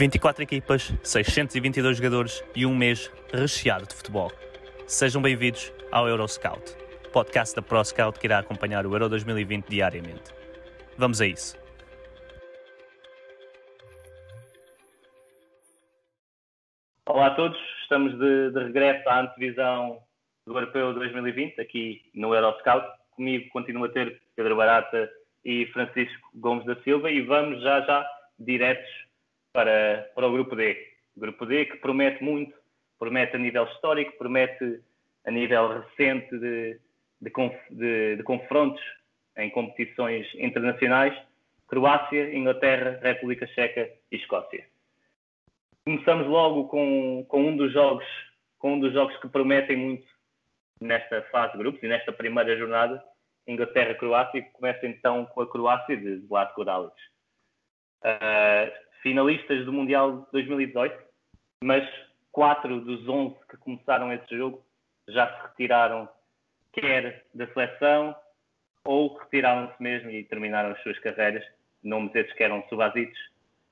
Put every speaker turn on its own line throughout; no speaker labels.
24 equipas, 622 jogadores e um mês recheado de futebol. Sejam bem-vindos ao Euroscout, podcast da ProScout que irá acompanhar o Euro 2020 diariamente. Vamos a isso.
Olá a todos, estamos de, de regresso à antevisão do Europeu 2020 aqui no Euroscout. Comigo continua a ter Pedro Barata e Francisco Gomes da Silva e vamos já já diretos para, para o Grupo D. Grupo D que promete muito, promete a nível histórico, promete a nível recente de, de, de, de confrontos em competições internacionais, Croácia, Inglaterra, República Checa e Escócia. Começamos logo com, com, um dos jogos, com um dos jogos que prometem muito nesta fase de grupos e nesta primeira jornada, Inglaterra-Croácia, que começa então com a Croácia de Zlatko Dalic. Uh, finalistas do Mundial 2018, mas quatro dos 11 que começaram esse jogo já se retiraram quer da seleção ou retiraram-se mesmo e terminaram as suas carreiras. Nomes esses que eram Subasic,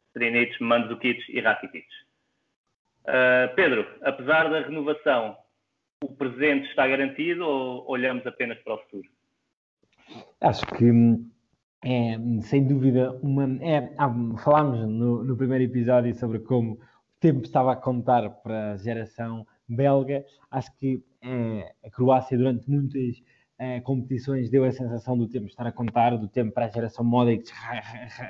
Strinic, Mandzukic e Rakitic. Uh, Pedro, apesar da renovação, o presente está garantido ou olhamos apenas para o futuro?
Acho que hum, é, sem dúvida, uma. É, falámos no, no, primeiro episódio sobre como o tempo estava a contar para a geração belga. Acho que é, a Croácia, durante muitas é, competições, deu a sensação do tempo estar a contar, do tempo para a geração Modric,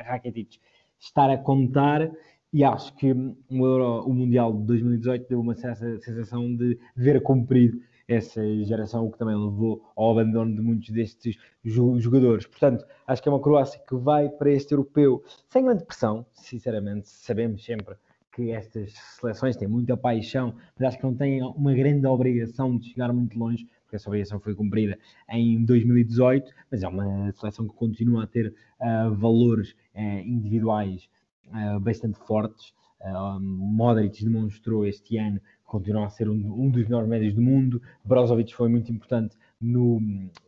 Rakitic estar a contar. E acho que o, Euro, o Mundial de 2018 deu uma sensação de ver cumprido essa geração, o que também levou ao abandono de muitos destes jogadores. Portanto, acho que é uma Croácia que vai para este europeu sem grande pressão, sinceramente, sabemos sempre que estas seleções têm muita paixão, mas acho que não têm uma grande obrigação de chegar muito longe, porque essa obrigação foi cumprida em 2018, mas é uma seleção que continua a ter uh, valores uh, individuais uh, bastante fortes. Modric demonstrou este ano continua a ser um, um dos melhores médios do mundo. Brozovic foi muito importante no,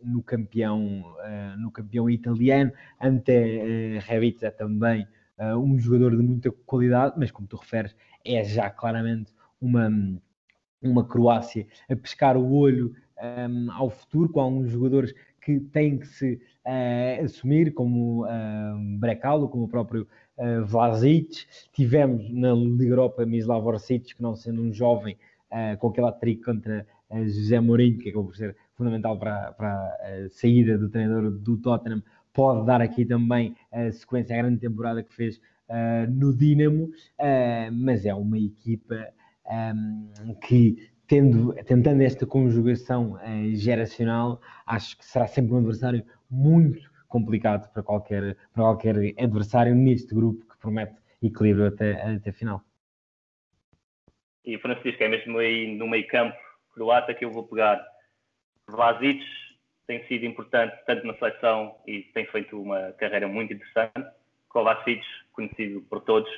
no, campeão, uh, no campeão italiano. Ante uh, Rebic é também uh, um jogador de muita qualidade, mas como tu referes, é já claramente uma, uma Croácia a pescar o olho um, ao futuro, com alguns jogadores que têm que se uh, assumir, como uh, Brecalo, como o próprio uh. Tivemos na Liga Europa Mislav Orsic, que não sendo um jovem, uh, com aquela trick contra uh, José Mourinho, que acabou por ser fundamental para, para a saída do treinador do Tottenham, pode dar aqui também a sequência, a grande temporada que fez no Dinamo, mas é uma equipa um, que tendo, tentando esta conjugação geracional, acho que será sempre um adversário muito complicado para qualquer, para qualquer adversário neste grupo que promete equilíbrio até, até a final.
E Francisco, é mesmo aí no meio campo croata que eu vou pegar. Vasic tem sido importante tanto na seleção e tem feito uma carreira muito interessante. Kovacic, conhecido por todos.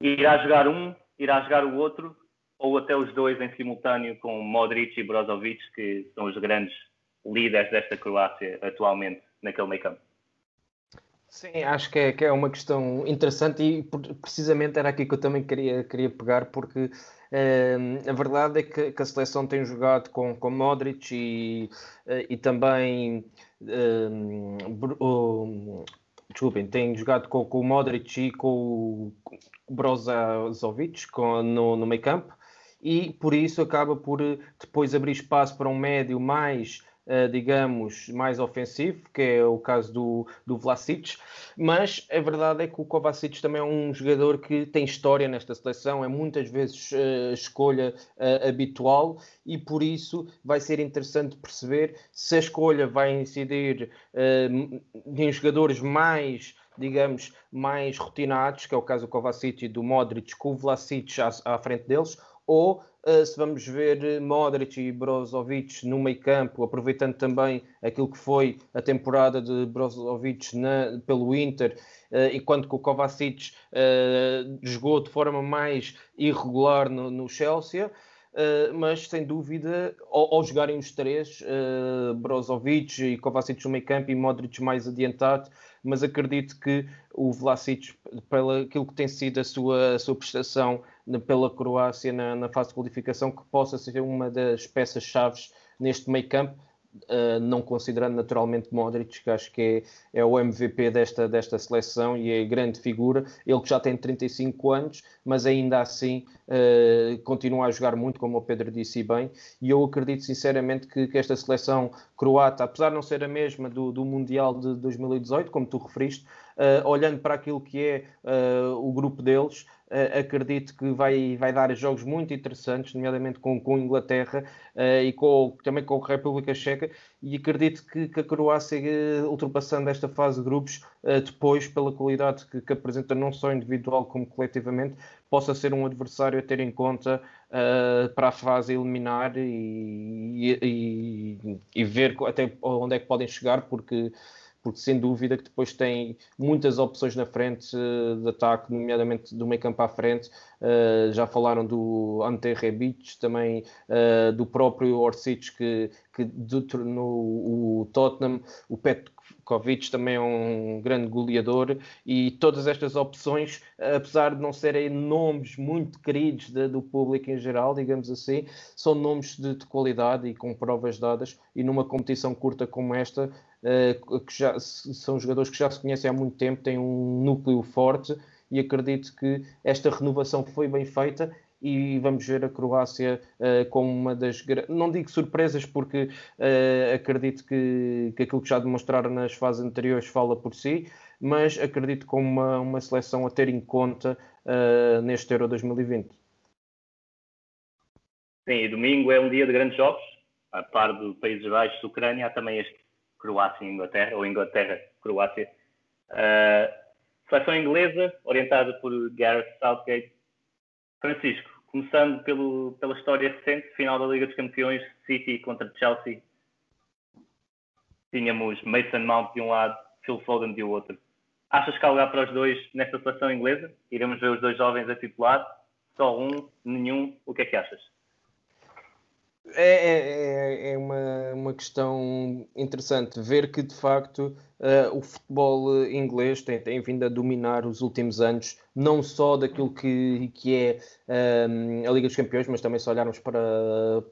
Irá jogar um, irá jogar o outro, ou até os dois em simultâneo com Modric e Brozovic, que são os grandes líderes desta Croácia atualmente naquele meio campo.
Sim, acho que é, que é uma questão interessante e precisamente era aqui que eu também queria, queria pegar, porque eh, a verdade é que, que, a seleção tem jogado com, com Modric e, eh, e também eh, desculpem, tem jogado com, com o Modric e com o Brozovic com, no, no meio campo e por isso acaba por depois abrir espaço para um médio mais digamos, mais ofensivo, que é o caso do, do Vlasic, mas a verdade é que o Kovacic também é um jogador que tem história nesta seleção, é muitas vezes uh, escolha uh, habitual e por isso vai ser interessante perceber se a escolha vai incidir em jogadores mais digamos, mais rotinados, que é o caso do Kovacic e do Modric, com o Vlasic à, à frente deles, ou uh, se vamos ver Modric e Brozovic no meio campo, aproveitando também aquilo que foi a temporada de Brozovic na, pelo Inter, uh, enquanto que o Kovacic uh, jogou de forma mais irregular no, no Chelsea. Uh, mas sem dúvida, ao, ao jogarem os três, uh, Brozovic e Kovacic no meio campo e Modric mais adiantado, mas acredito que o Vlasic, pelo aquilo que tem sido a sua, a sua prestação pela Croácia na, na fase de qualificação, que possa ser uma das peças-chave neste meio campo, Uh, não considerando naturalmente Modric, que acho que é, é, o MVP desta, desta seleção e é grande figura. Ele que já tem 35 anos, mas ainda assim uh, continua a jogar muito, como o Pedro disse bem. E eu acredito sinceramente que, que, esta seleção croata, apesar de não ser a mesma do, do Mundial de 2018, como tu referiste, uh, olhando para aquilo que é o grupo deles, acredito que vai, vai dar jogos muito interessantes, nomeadamente com, com Inglaterra uh, e com, também com a República Checa, e acredito que, que a Croácia, uh, ultrapassando esta fase de grupos, depois, pela qualidade que, que, apresenta, não só individual como coletivamente, possa ser um adversário a ter em conta para a fase eliminar e, e, e, ver até onde é que podem chegar, porque porque sem dúvida que depois tem muitas opções na frente uh, de ataque, nomeadamente do meio campo à frente. Uh, já falaram do Ante Rebic, também uh, do próprio Orsic que, que no o Tottenham, o Petkovic também é um grande goleador e todas estas opções, apesar de não serem nomes muito queridos do público em geral, digamos assim, são nomes de, de qualidade e com provas dadas e numa competição curta como esta que já são jogadores que já se conhecem há muito tempo, têm um núcleo forte e acredito que esta renovação foi bem feita e vamos ver a Croácia uh, como uma das não digo surpresas porque uh, acredito que, que aquilo que já demonstraram nas fases anteriores fala por si, mas acredito como uma, uma seleção a ter em conta uh, neste Euro 2020.
Sim, e domingo é um dia de grandes jogos, a par do Países Baixos, Ucrânia, há também este Croácia e Inglaterra, ou Inglaterra-Croácia. Uh, seleção inglesa, orientada por Gareth Southgate. Francisco, começando pelo, pela história recente, final da Liga dos Campeões, City contra Chelsea. Tínhamos Mason Mount de um lado, Phil Foden de outro. Achas que há lugar para os dois nesta seleção inglesa? Iremos ver os dois jovens a titular? Só um? Nenhum? O que é que achas?
É, é, é, é uma, uma questão interessante ver que de facto uh, o futebol inglês tem, tem vindo a dominar os últimos anos, não só daquilo que, que é ehm, a Liga dos Campeões, mas também se olharmos para,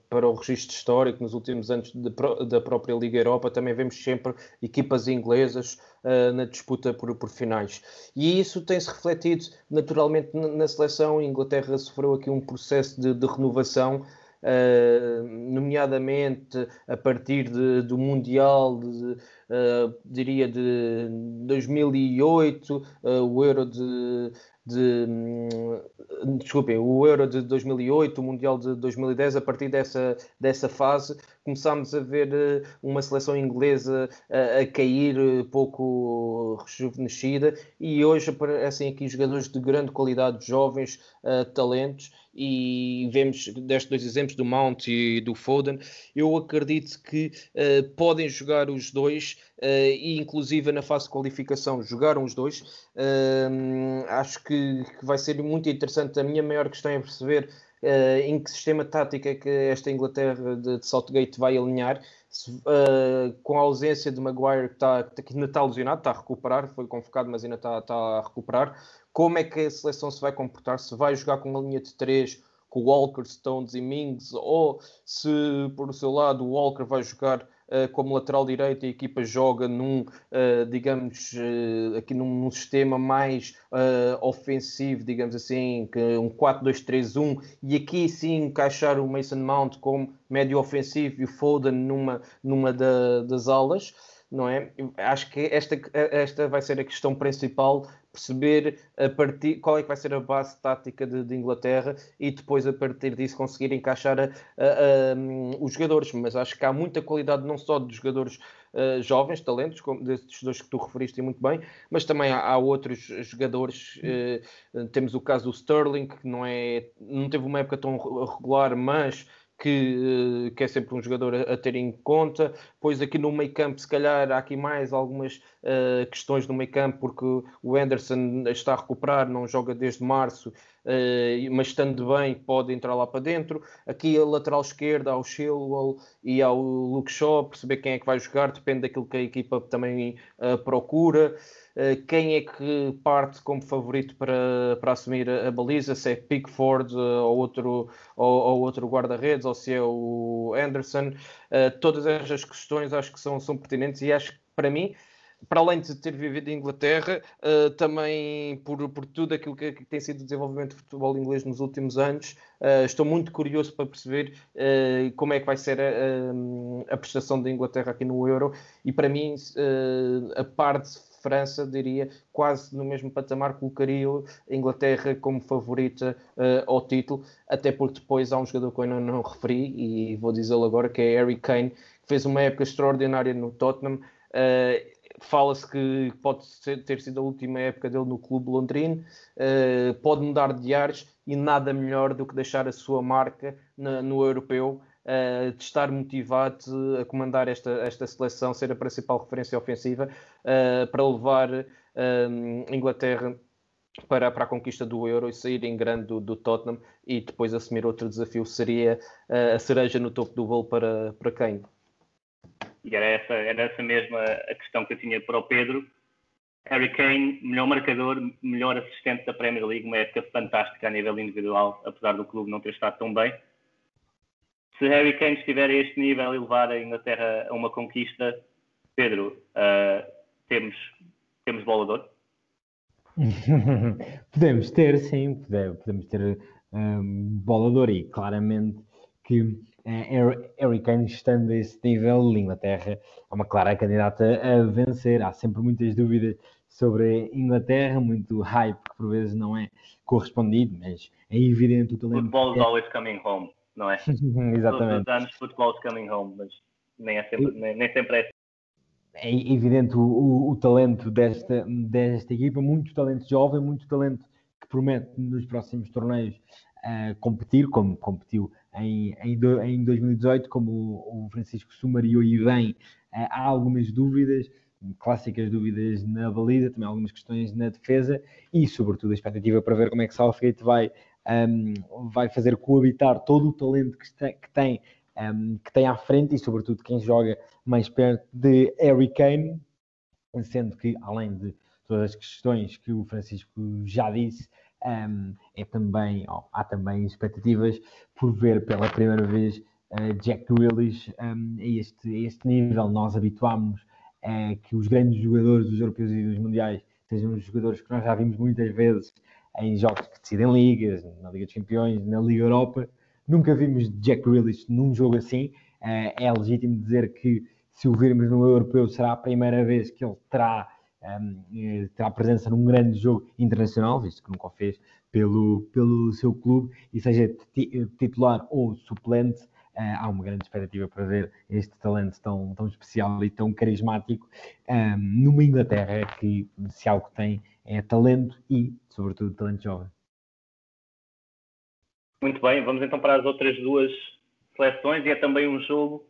para o registro histórico nos últimos anos de, da própria Liga Europa, também vemos sempre equipas inglesas uh, na disputa por, por finais. E isso tem-se refletido naturalmente na, na seleção. A Inglaterra sofreu aqui um processo de, de renovação. Uh, nomeadamente a partir de, do Mundial, de, uh, diria de 2008, uh, eh, o Euro de, de um, desculpem, o Euro de 2008, o Mundial de 2010, a partir dessa, dessa fase começámos a ver uh, uma seleção inglesa uh, a cair uh, pouco rejuvenescida e hoje aparecem aqui jogadores de grande qualidade, jovens, talentos e vemos destes dois exemplos do Mount e do Foden, eu acredito que podem jogar os dois e inclusive na fase de qualificação jogaram os dois. acho que, que vai ser muito interessante. A minha maior questão é perceber uh, em que sistema tático é que esta Inglaterra de, de Saltgate vai alinhar, se, uh, com a ausência de Maguire que, está, que ainda está lesionado, está a recuperar, foi convocado, mas ainda está, está a recuperar. Como é que a seleção se vai comportar? Se vai jogar com uma linha de 3 com Walker, Stones e Mings, ou se por seu lado o Walker vai jogar como lateral direito a equipa joga num, uh, digamos, uh, aqui num, sistema mais ofensivo, digamos assim, um 4-2-3-1, e aqui sim encaixar o Mason Mount como médio ofensivo e o Foden numa, numa da, das alas não é? Acho que esta, esta vai ser a questão principal perceber a partir, qual é que vai ser a base tática de, de Inglaterra e depois a partir disso conseguir encaixar a, a, a, um, os jogadores. Mas acho que há muita qualidade não só de jogadores uh, jovens, talentos, como destes dois que tu referiste muito bem, mas também há, há outros jogadores. Uh, temos o caso do Sterling, que não, é, não teve uma época tão regular, mas que, que, é sempre um jogador a, a, ter em conta. Pois aqui no meio campo, se calhar há aqui mais algumas uh, questões no meio campo, porque o Anderson está a recuperar, não joga desde março, uh, mas estando bem pode entrar lá para dentro. Aqui a lateral esquerda, ao Chilwell e ao Luke Shaw, perceber quem é que vai jogar, depende daquilo que a equipa também uh, procura. Eh, quem é que parte como favorito para, para assumir a, a baliza, se é Pickford uh, ou outro, ou, ou outro guarda-redes, ou se é o Anderson. Uh, todas estas questões acho que são, são pertinentes e acho que para mim para além de ter vivido em Inglaterra, uh, também por, por tudo aquilo que, que, tem sido o desenvolvimento do futebol inglês nos últimos anos, uh, estou muito curioso para perceber uh, como é que vai ser a, a, prestação da Inglaterra aqui no Euro. E para mim, a parte França, diria, quase no mesmo patamar, colocaria a Inglaterra como favorita uh, ao título, até porque depois há um jogador que eu ainda não referi, e vou dizê-lo agora, que é Harry Kane, que fez uma época extraordinária no Tottenham. Uh, Fala-se que pode ser, ter sido a última época dele no clube londrino, uh, pode mudar de ares e nada melhor do que deixar a sua marca na, no europeu uh, de estar motivado a comandar esta, esta seleção, ser a principal referência ofensiva uh, para levar uh, Inglaterra para, para a conquista do Euro e sair em grande do, do Tottenham e depois assumir outro desafio seria a cereja no topo do bolo para, para quem?
E era essa, era essa mesma a questão que eu tinha para o Pedro. Harry Kane, melhor marcador, melhor assistente da Premier League, uma época fantástica a nível individual, apesar do clube não ter estado tão bem se Harry Kane estiver a este nível e levar a Inglaterra a uma conquista, Pedro, uh, temos, temos bolador?
podemos ter, sim, podemos ter um, bolador e claramente que uh, Harry Kane estando a esse nível, a Inglaterra é uma clara candidata a vencer. Há sempre muitas dúvidas sobre a Inglaterra, muito hype que por vezes não é correspondido, mas é evidente o talento.
Football is always coming home não é?
Exatamente.
Todos os anos futebol coming home, mas nem, é sempre, nem, nem sempre é assim.
É evidente o, o, o, talento desta, desta equipa, muito talento jovem, muito talento que promete nos próximos torneios uh, competir, como competiu em, em, do, em 2018, como o, o, Francisco sumariou e bem, uh, há algumas dúvidas, clássicas dúvidas na baliza, também algumas questões na defesa e, sobretudo, a expectativa para ver como é que Southgate vai um, vai fazer coabitar todo o talento que tem, que tem, um, que tem à frente e, sobretudo, quem joga mais perto de Harry Kane, sendo que, além de todas as questões que o Francisco já disse, um, é também, oh, há também expectativas por ver pela primeira vez uh, Jack Grealish um, a, este, a este nível. Nós habituámos a que os grandes jogadores dos europeus e dos mundiais sejam os jogadores que nós já vimos muitas vezes em jogos que decidem ligas, na Liga dos Campeões, na Liga Europa. Nunca vimos Jack Grealish num jogo assim. Eh, é legítimo dizer que se o virmos no Europeu será a primeira vez que ele terá, um, ehm, eh, terá presença num grande jogo internacional, visto que nunca o fez pelo, pelo seu clube, e seja titular ou suplente, Uh, há uma grande expectativa para ver este talento tão, tão especial e tão carismático um, ehm, numa Inglaterra que, se algo tem, é talento e, sobretudo, talento jovem.
Muito bem, vamos então para as outras duas seleções e é também um jogo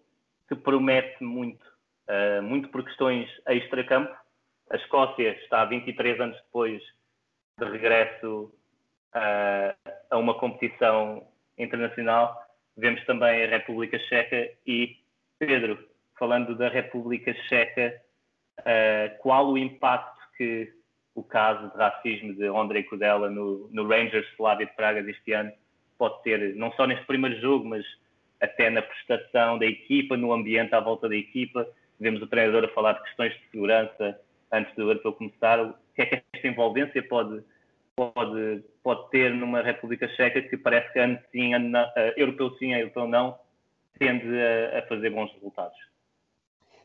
que promete muito, uh, muito por questões extra-campo. A Escócia está 23 anos depois de regresso uh, a uma competição internacional. Vemos também a República Checa e, Pedro, falando da República Checa, uh, qual o impacto que o caso de racismo de Andrei Kudela no, no Rangers Slavia de Praga deste ano pode ter, não só neste primeiro jogo, mas até na prestação da equipa, no ambiente à volta da equipa. Vemos o treinador a falar de questões de segurança antes do europeu começar. O que é que esta envolvência pode, pode, pode ter numa República Checa que parece que ano sim, ano não, uh, europeu sim, europeu não, tende a, a fazer bons resultados?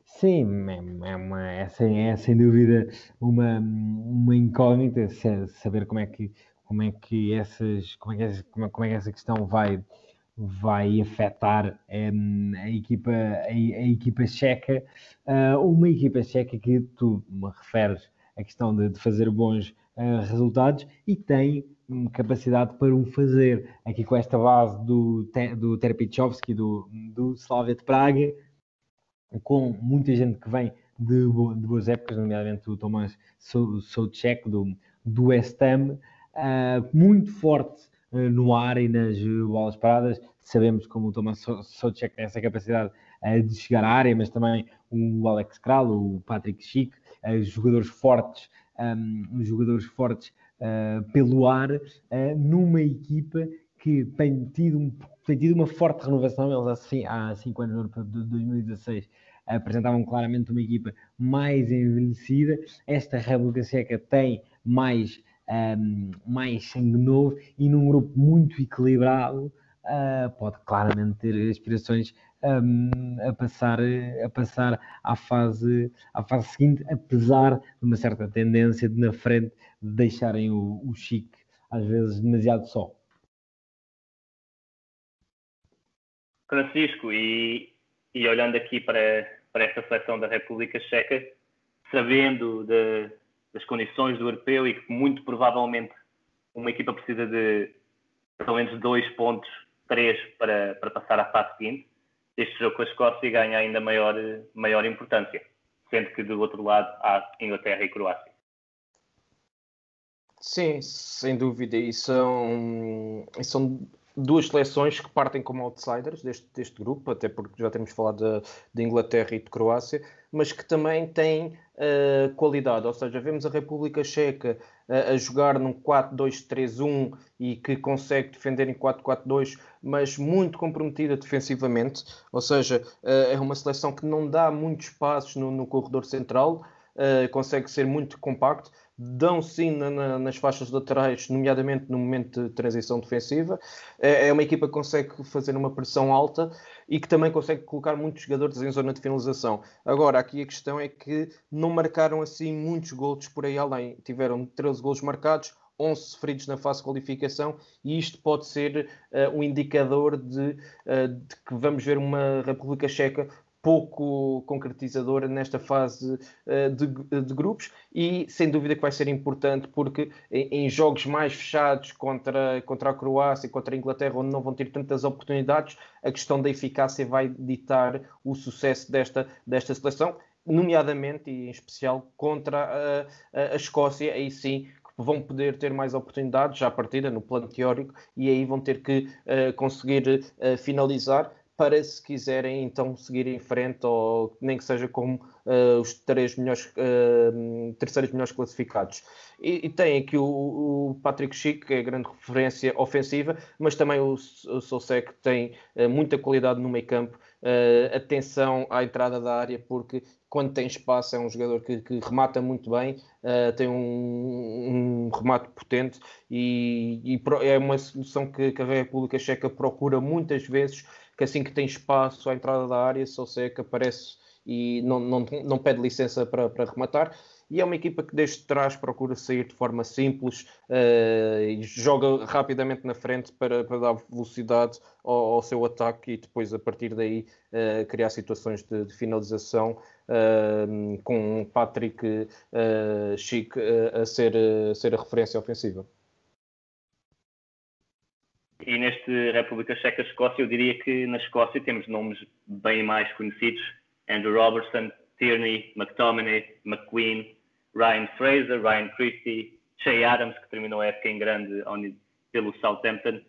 Sim, é, é, uma, é, sem, é sem dúvida uma, uma incógnita saber como é que, como é que, essas, como é que, essa, como é, que essa questão vai, vai afetar um, a, equipa, a, a equipa checa, uh, uma equipa checa que tu me referes a questão de, de fazer bons uh, resultados e tem um, capacidade para o fazer. Aqui com esta base do, do Terpichovski, do, do Slavia de Praga, com muita gente que vem de, de boas épocas, nomeadamente o Tomás Soucek do, do West Ham, uh, muito forte uh, no ar e nas bolas paradas. Sabemos como o Tomás Soucek tem essa capacidade uh, de chegar à área, mas também o Alex Kral, o Patrick Schick, jogadores fortes, um, jogadores fortes pelo ar, numa equipa que tem tido, um, tem tido uma forte renovação. Eles assim, há cinco anos, no Europeu de 2016, apresentavam claramente uma equipa mais envelhecida. Esta República Checa tem mais, um, mais sangue novo e num grupo muito equilibrado uh, pode claramente ter aspirações um, a, passar, a passar à fase, à fase seguinte, apesar de uma certa tendência de na frente de deixarem o, o Chique às vezes demasiado só.
Francisco, e e olhando aqui para, para esta seleção da República Checa, sabendo de, das condições do europeu e que muito provavelmente uma equipa precisa de pelo menos dois pontos, três para, para passar à fase seguinte, este jogo com a Escócia ganha ainda maior, maior importância, sendo que do outro lado há Inglaterra e Croácia.
Sim, sem dúvida, e são, e são duas seleções que partem como outsiders deste, deste grupo, até porque já temos falado de, Inglaterra e de Croácia, mas que também têm uh, qualidade, ou seja, vemos a República Checa uh, a jogar num 4-2-3-1 e que consegue defender em 4-4-2, mas muito comprometida defensivamente, ou seja, uh, é uma seleção que não dá muitos passos no, no corredor central, consegue ser muito compacto, dão sim na, na, nas faixas laterais, nomeadamente no momento de transição defensiva. É, é, uma equipa que consegue fazer uma pressão alta e que também consegue colocar muitos jogadores em zona de finalização. Agora, aqui a questão é que não marcaram assim muitos gols por aí além. Tiveram 13 gols marcados, 11 sofridos na fase de qualificação e isto pode ser uh, um indicador de, uh, de, que vamos ver uma República Checa pouco concretizadora nesta fase uh, de, de, grupos e sem dúvida que vai ser importante porque em, em, jogos mais fechados contra, contra a Croácia contra a Inglaterra, onde não vão ter tantas oportunidades, a questão da eficácia vai ditar o sucesso desta, desta seleção, nomeadamente e em especial contra a, a, a Escócia, aí sim vão poder ter mais oportunidades já à partida no plano teórico e aí vão ter que uh, conseguir uh, finalizar para se quiserem então seguir em frente ou nem que seja como uh, os três melhores, uh, terceiros melhores classificados. E, e tem aqui o, o, Patrick Schick, que é a grande referência ofensiva, mas também o, o tem uh, muita qualidade no meio campo, atenção à entrada da área, porque quando tem espaço é um jogador que, que remata muito bem, tem um, um, remate potente e, e, é uma solução que, que a República Checa procura muitas vezes que assim que tem espaço à entrada da área, só sei que aparece e não, não, não pede licença para, para rematar. E é uma equipa que desde trás procura sair de forma simples uh, e joga rapidamente na frente para, para dar velocidade ao, ao, seu ataque e depois, a partir daí, uh, criar situações de, de finalização uh, com Patrick Chic a, ser, a ser a referência ofensiva.
E neste República Checa-Escócia, eu diria que na Escócia temos nomes bem mais conhecidos: Andrew Robertson, Tierney, McTominay, McQueen, Ryan Fraser, Ryan Christie, Shea Adams, que terminou a época em grande pelo Southampton.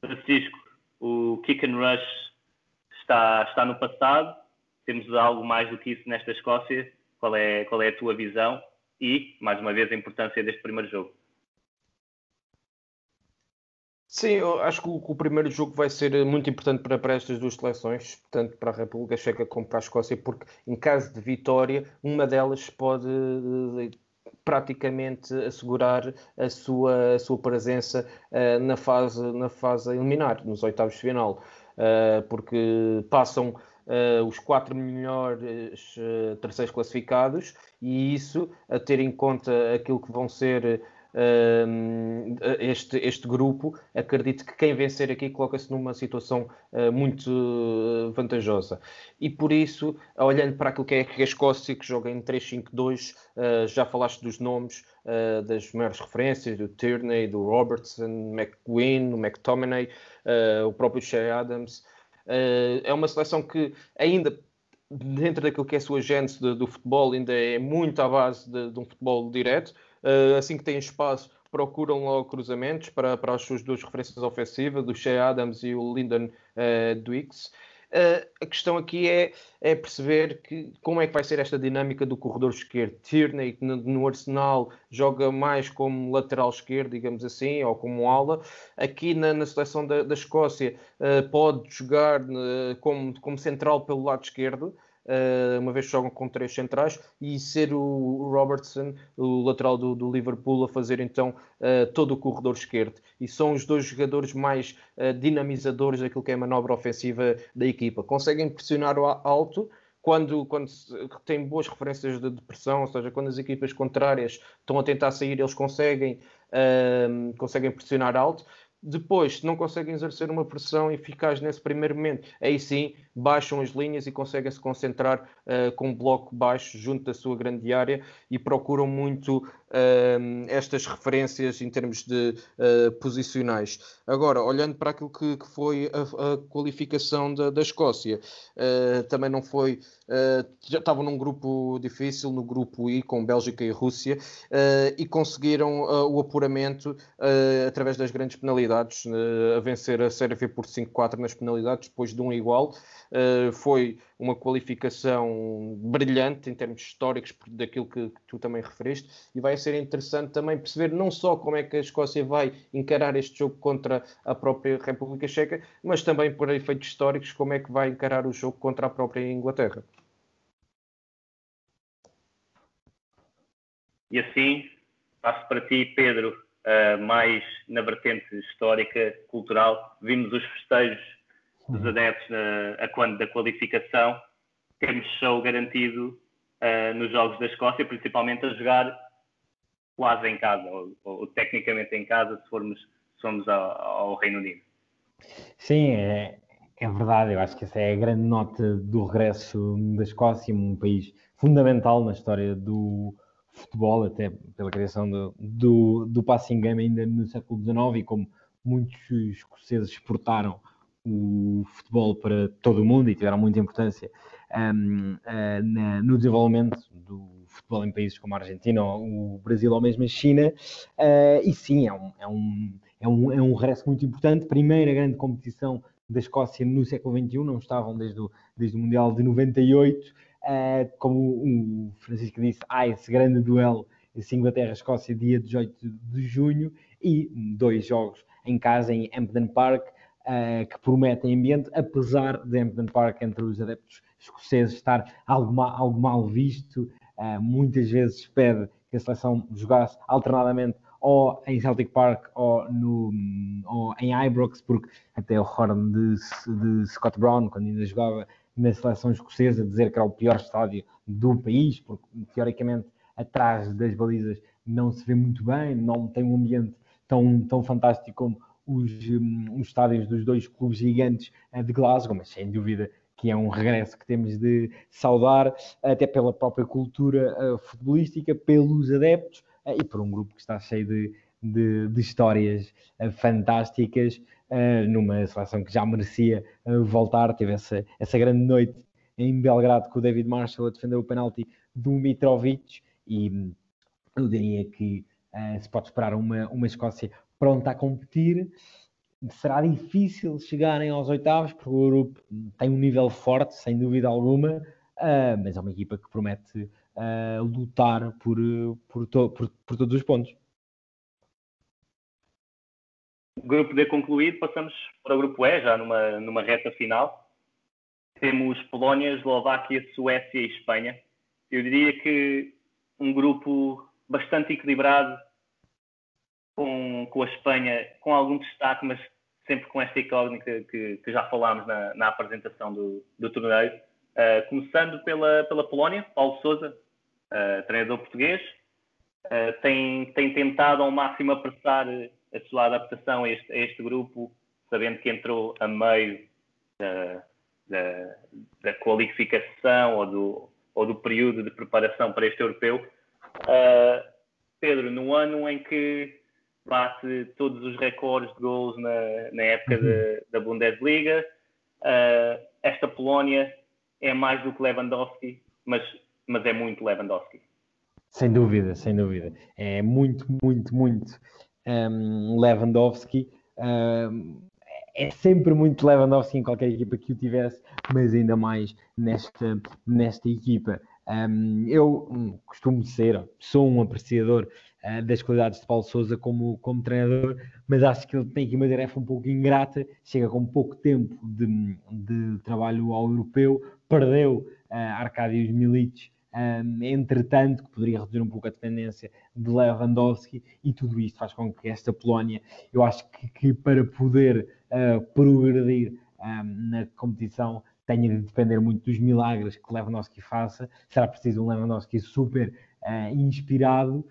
Francisco, o kick and rush está, está no passado. Temos algo mais do que isso nesta Escócia. Qual é, qual é a tua visão? E, mais uma vez, a importância deste primeiro jogo.
Sim, eu acho que o, o, primeiro jogo vai ser muito importante para, para estas duas seleções, tanto para a República Checa como para a Escócia, porque em caso de vitória, uma delas pode eh, praticamente assegurar a sua, a sua presença uh, na, fase, na fase eliminar, nos oitavos de final, uh, porque passam uh, os quatro melhores terceiros classificados e isso, a ter em conta aquilo que vão ser este, este grupo, acredito que quem vencer aqui coloca-se numa situação uh, muito uh, vantajosa. E por isso, olhando para aquilo que é a Escócia, que joga em 3-5-2, uh, já falaste dos nomes das maiores referências, do Tierney, do Robertson, McQueen, o McTominay, o próprio Shea Adams. é uma seleção que ainda dentro daquilo que é a sua gênese do futebol, ainda é muito à base de, de um futebol direto. Uh, assim que têm espaço, procuram logo cruzamentos para, para as suas duas referências ofensivas, do Shea Adams e o Lyndon uh. Uh, a questão aqui é, é, perceber que, como é que vai ser esta dinâmica do corredor esquerdo. Tierney, no, no, Arsenal, joga mais como lateral esquerdo, digamos assim, ou como ala. Aqui na, na seleção da, da Escócia, uh, pode jogar uh, como, como central pelo lado esquerdo. Uh, uma vez que jogam com três centrais, e ser o Robertson, o lateral do, do Liverpool, a fazer então uh, todo o corredor esquerdo. E são os dois jogadores mais uh, dinamizadores daquilo que é a manobra ofensiva da equipa. Conseguem pressionar alto, quando, quando tem boas referências de depressão, ou seja, quando as equipas contrárias estão a tentar sair, eles conseguem, uh, conseguem pressionar alto. Depois, se não conseguem exercer uma pressão eficaz nesse primeiro momento, aí sim baixam as linhas e conseguem se concentrar uh, com um bloco baixo junto da sua grande área e procuram muito uh, estas referências em termos de uh, posicionais. Agora, olhando para aquilo que, que foi a, a, qualificação da, da Escócia, também não foi. já estavam num grupo difícil, no grupo I, com Bélgica e Rússia, e conseguiram o apuramento através das grandes penalidades, a vencer a Sérvia por 5-4 nas penalidades, depois de um igual. Uh, foi uma qualificação brilhante em termos históricos daquilo que, que, tu também referiste e vai ser interessante também perceber não só como é que a Escócia vai encarar este jogo contra a própria República Checa, mas também por efeitos históricos como é que vai encarar o jogo contra a própria Inglaterra.
E assim, passo para ti, Pedro, uh, mais na vertente histórica, cultural. Vimos os festejos dos adeptos a, a quando da qualificação, temos show garantido uh, nos jogos da Escócia, principalmente a jogar quase em casa, ou, ou tecnicamente em casa, se formos, se formos ao, ao Reino Unido.
Sim, é, é verdade. Eu acho que essa é a grande nota do regresso da Escócia, um país fundamental na história do futebol, até pela criação do, do, do passing game ainda no século XIX e como muitos escoceses exportaram o futebol para todo o mundo e tiveram muita importância um, uh, na, no desenvolvimento do futebol em países como a Argentina, o Brasil ou mesmo a China. Uh, e sim, é um, é, um, é, um, é um regresso muito importante. Primeira grande competição da Escócia no século XXI, não estavam desde o, desde o Mundial de 98. Uh, como o Francisco disse, há esse grande duelo Inglaterra-Escócia, dia 18 de junho, e dois jogos em casa em Hampden Park uh, que prometem ambiente, apesar de Hampden Park entre os adeptos escoceses estar algo algo mal visto, uh, muitas vezes pede que a seleção jogasse alternadamente ou em Celtic Park ou, no, ou em Ibrox, porque até o horn de, de, Scott Brown, quando ainda jogava na seleção escocesa, dizer que era o pior estádio do país, porque teoricamente atrás das balizas não se vê muito bem, não tem um ambiente tão, tão fantástico como os, um, os estádios dos dois clubes gigantes de Glasgow, mas sem dúvida que é um regresso que temos de saudar, até pela própria cultura uh, futebolística, pelos adeptos uh, e por um grupo que está cheio de, de, de histórias fantásticas, numa seleção que já merecia voltar. Teve essa, essa grande noite em Belgrado com o David Marshall a defender o penalti do Mitrovic e hum, eu diria que se pode esperar uma, uma Escócia pronta a competir. Será difícil chegarem aos oitavos, porque o grupo tem um nível forte, sem dúvida alguma, uh, mas é uma equipa que promete uh, lutar por, por, to, por, por todos os pontos.
Grupo D concluído, passamos para o grupo E, já numa, numa reta final. Temos Polónia, Eslováquia, Suécia e Espanha. Eu diria que um grupo bastante equilibrado, com, com a Espanha com algum destaque, mas sempre com esta incógnita que, que já falámos na, na apresentação do, do torneio. Uh, começando pela, pela Polónia, Paulo Sousa, uh, treinador português, uh, tem, tem tentado ao máximo apressar a sua adaptação a este, a este grupo, sabendo que entrou a meio da, da, da qualificação ou do, ou do período de preparação para este europeu. Pedro, no ano em que bate todos os recordes de gols na, na época de, uhum. da Bundesliga, uh, esta Polónia é mais do que Lewandowski, mas, mas é muito Lewandowski.
Sem dúvida, sem dúvida. É muito, muito, muito um, Lewandowski. Um, é sempre muito Lewandowski em qualquer equipa que o tivesse, mas ainda mais nesta, nesta equipa. Um, eu hum, costumo ser, sou um apreciador uh, das qualidades de Paulo Souza como, como treinador, mas acho que ele tem aqui uma tarefa um pouco ingrata, chega com pouco tempo de, de trabalho ao europeu, perdeu uh, Arcádios Milic um, entretanto, que poderia reduzir um pouco a dependência de Lewandowski, e tudo isto faz com que esta Polónia, eu acho que, que para poder uh, progredir um, na competição, tenha de depender muito dos milagres que Lewandowski faça. Será preciso um Lewandowski super uh, inspirado,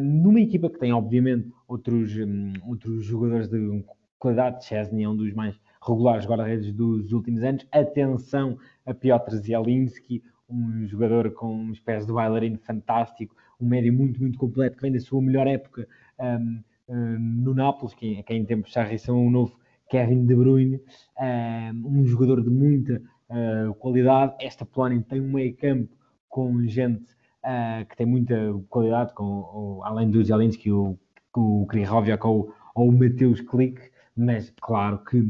numa equipa que tem, obviamente, outros, um, outros jogadores de qualidade. Chesney é um dos mais regulares guarda-redes dos últimos anos. Atenção a Piotr Zielinski, um jogador com uns pés de bailarino fantástico, um médio muito, muito completo, que vem da sua melhor época um, um, no Nápoles, que, que em tempos já são um novo Kevin De Bruyne, um, um jogador de muita uh, qualidade. Esta Polónia tem um meio campo com gente uh, que tem muita qualidade, com, além do Zelinski, o, o Krihoviak ou, ou o Mateus Klik, mas claro que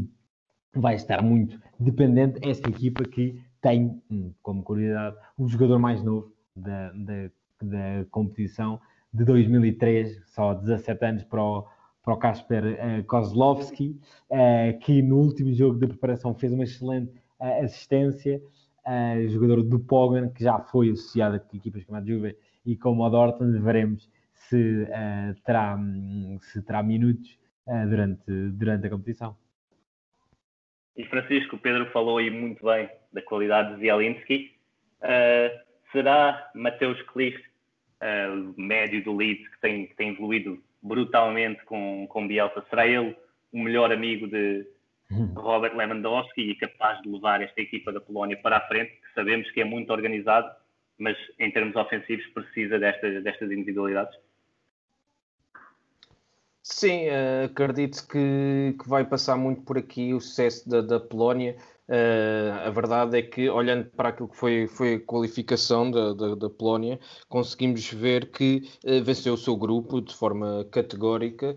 vai estar muito dependente esta equipa que tem hum, como curiosidade o jogador mais novo da, da, da competição de 2003, só 17 anos para o, para o Kasper uh, Kozlovski, uh, que no último jogo de preparação fez uma excelente uh, assistência, jogador do Pogan, que já foi associado a equipas como a Juve e como a Dortmund, veremos se, terá, um, se terá minutos durante, durante a competição.
E Francisco, o Pedro falou aí muito bem da qualidade de Zielinski. Uh, será Mateus Klich, uh, médio do Leeds, que tem, que tem evoluído brutalmente com, com Bielsa, será ele o melhor amigo de Robert Lewandowski e capaz de levar esta equipa da Polónia para a frente, que sabemos que é muito organizado, mas em termos ofensivos precisa destas, destas individualidades?
Sim, uh, acredito que, que vai passar muito por aqui o sucesso da, da Polónia. Uh, a verdade é que, olhando para aquilo que foi, foi a qualificação da, da, da Polónia, conseguimos ver que uh, venceu o seu grupo de forma categórica.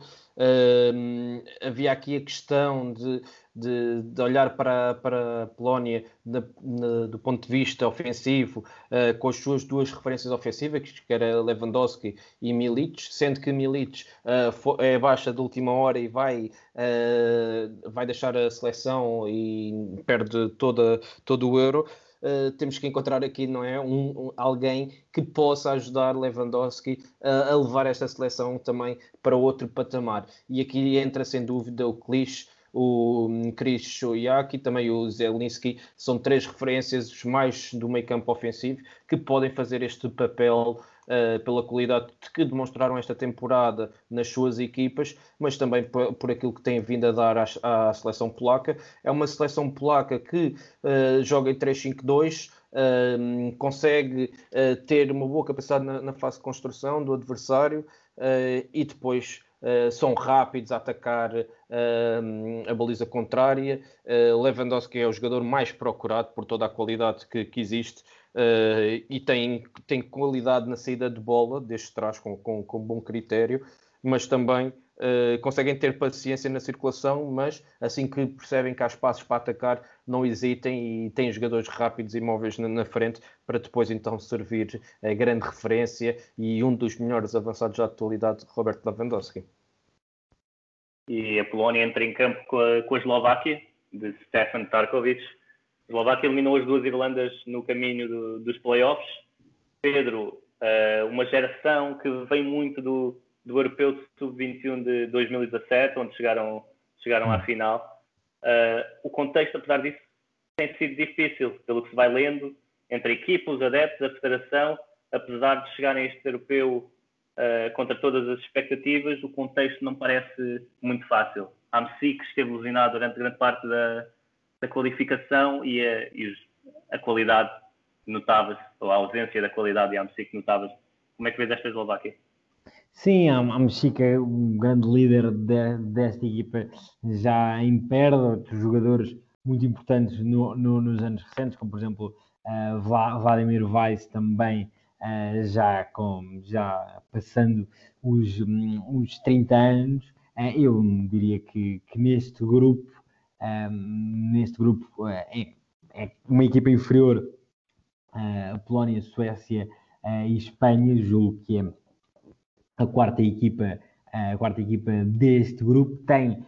Havia aqui a questão de de, de olhar para, para a Polónia do ponto de vista ofensivo, uh, com as suas duas referências ofensivas, que era Lewandowski e Milic, sendo que Milic uh, é baixa de última hora e vai, uh, vai deixar a seleção e perde toda, todo o euro. Uh, temos que encontrar aqui, não é, um, um alguém que possa ajudar Lewandowski uh, a levar esta seleção também para outro patamar. E aqui entra sem dúvida o Clich, o Chris Shoyak e também o Zelinski são três referências mais do meio campo ofensivo que podem fazer este papel uh, pela qualidade que demonstraram esta temporada nas suas equipas, mas também por, por aquilo que tem vindo a dar à, à, seleção polaca. É uma seleção polaca que uh, joga em 3-5-2, Uh, consegue uh, ter uma boa capacidade na, na, fase de construção do adversário e depois Uh, são rápidos a atacar uh, a baliza contrária. Uh, Lewandowski é o jogador mais procurado por toda a qualidade que, que existe e tem, tem qualidade na saída de bola, desde trás com, com, com bom critério, mas também Uh, conseguem ter paciência na circulação, mas assim que percebem que há espaços para atacar, não hesitem e têm jogadores rápidos e móveis na, na, frente para depois então servir a grande referência e um dos melhores avançados da atualidade, Robert Lewandowski.
E a Polónia entra em campo com a, com a Eslováquia, de Stefan Tarkovic. Eslováquia eliminou as duas Irlandas no caminho do, dos playoffs. Pedro, uh, uma geração que vem muito do, do Europeu Sub-21 de 2017, onde chegaram, chegaram à final. Uh, o contexto, apesar disso, tem sido difícil, pelo que se vai lendo, entre a equipa, os adeptos, a federação, apesar de chegarem a este Europeu uh, contra todas as expectativas, o contexto não parece muito fácil. A Amsic esteve ilusionado durante grande parte da, da qualificação e a, e a qualidade notava-se, ou a ausência da qualidade de Amsic notava-se. Como é que vês esta Eslováquia?
Sim, a, a Mexica é um grande líder de, desta equipa já em perda, outros jogadores muito importantes no, no, nos anos recentes, como por exemplo uh, Vladimir Weiss também uh, já, com, já passando os, um, os 30 anos. Uh, eu diria que, que neste grupo, neste grupo é, é, uma equipa inferior a Polónia, Suécia e Espanha, julgo que é a quarta equipa, a quarta equipa deste grupo tem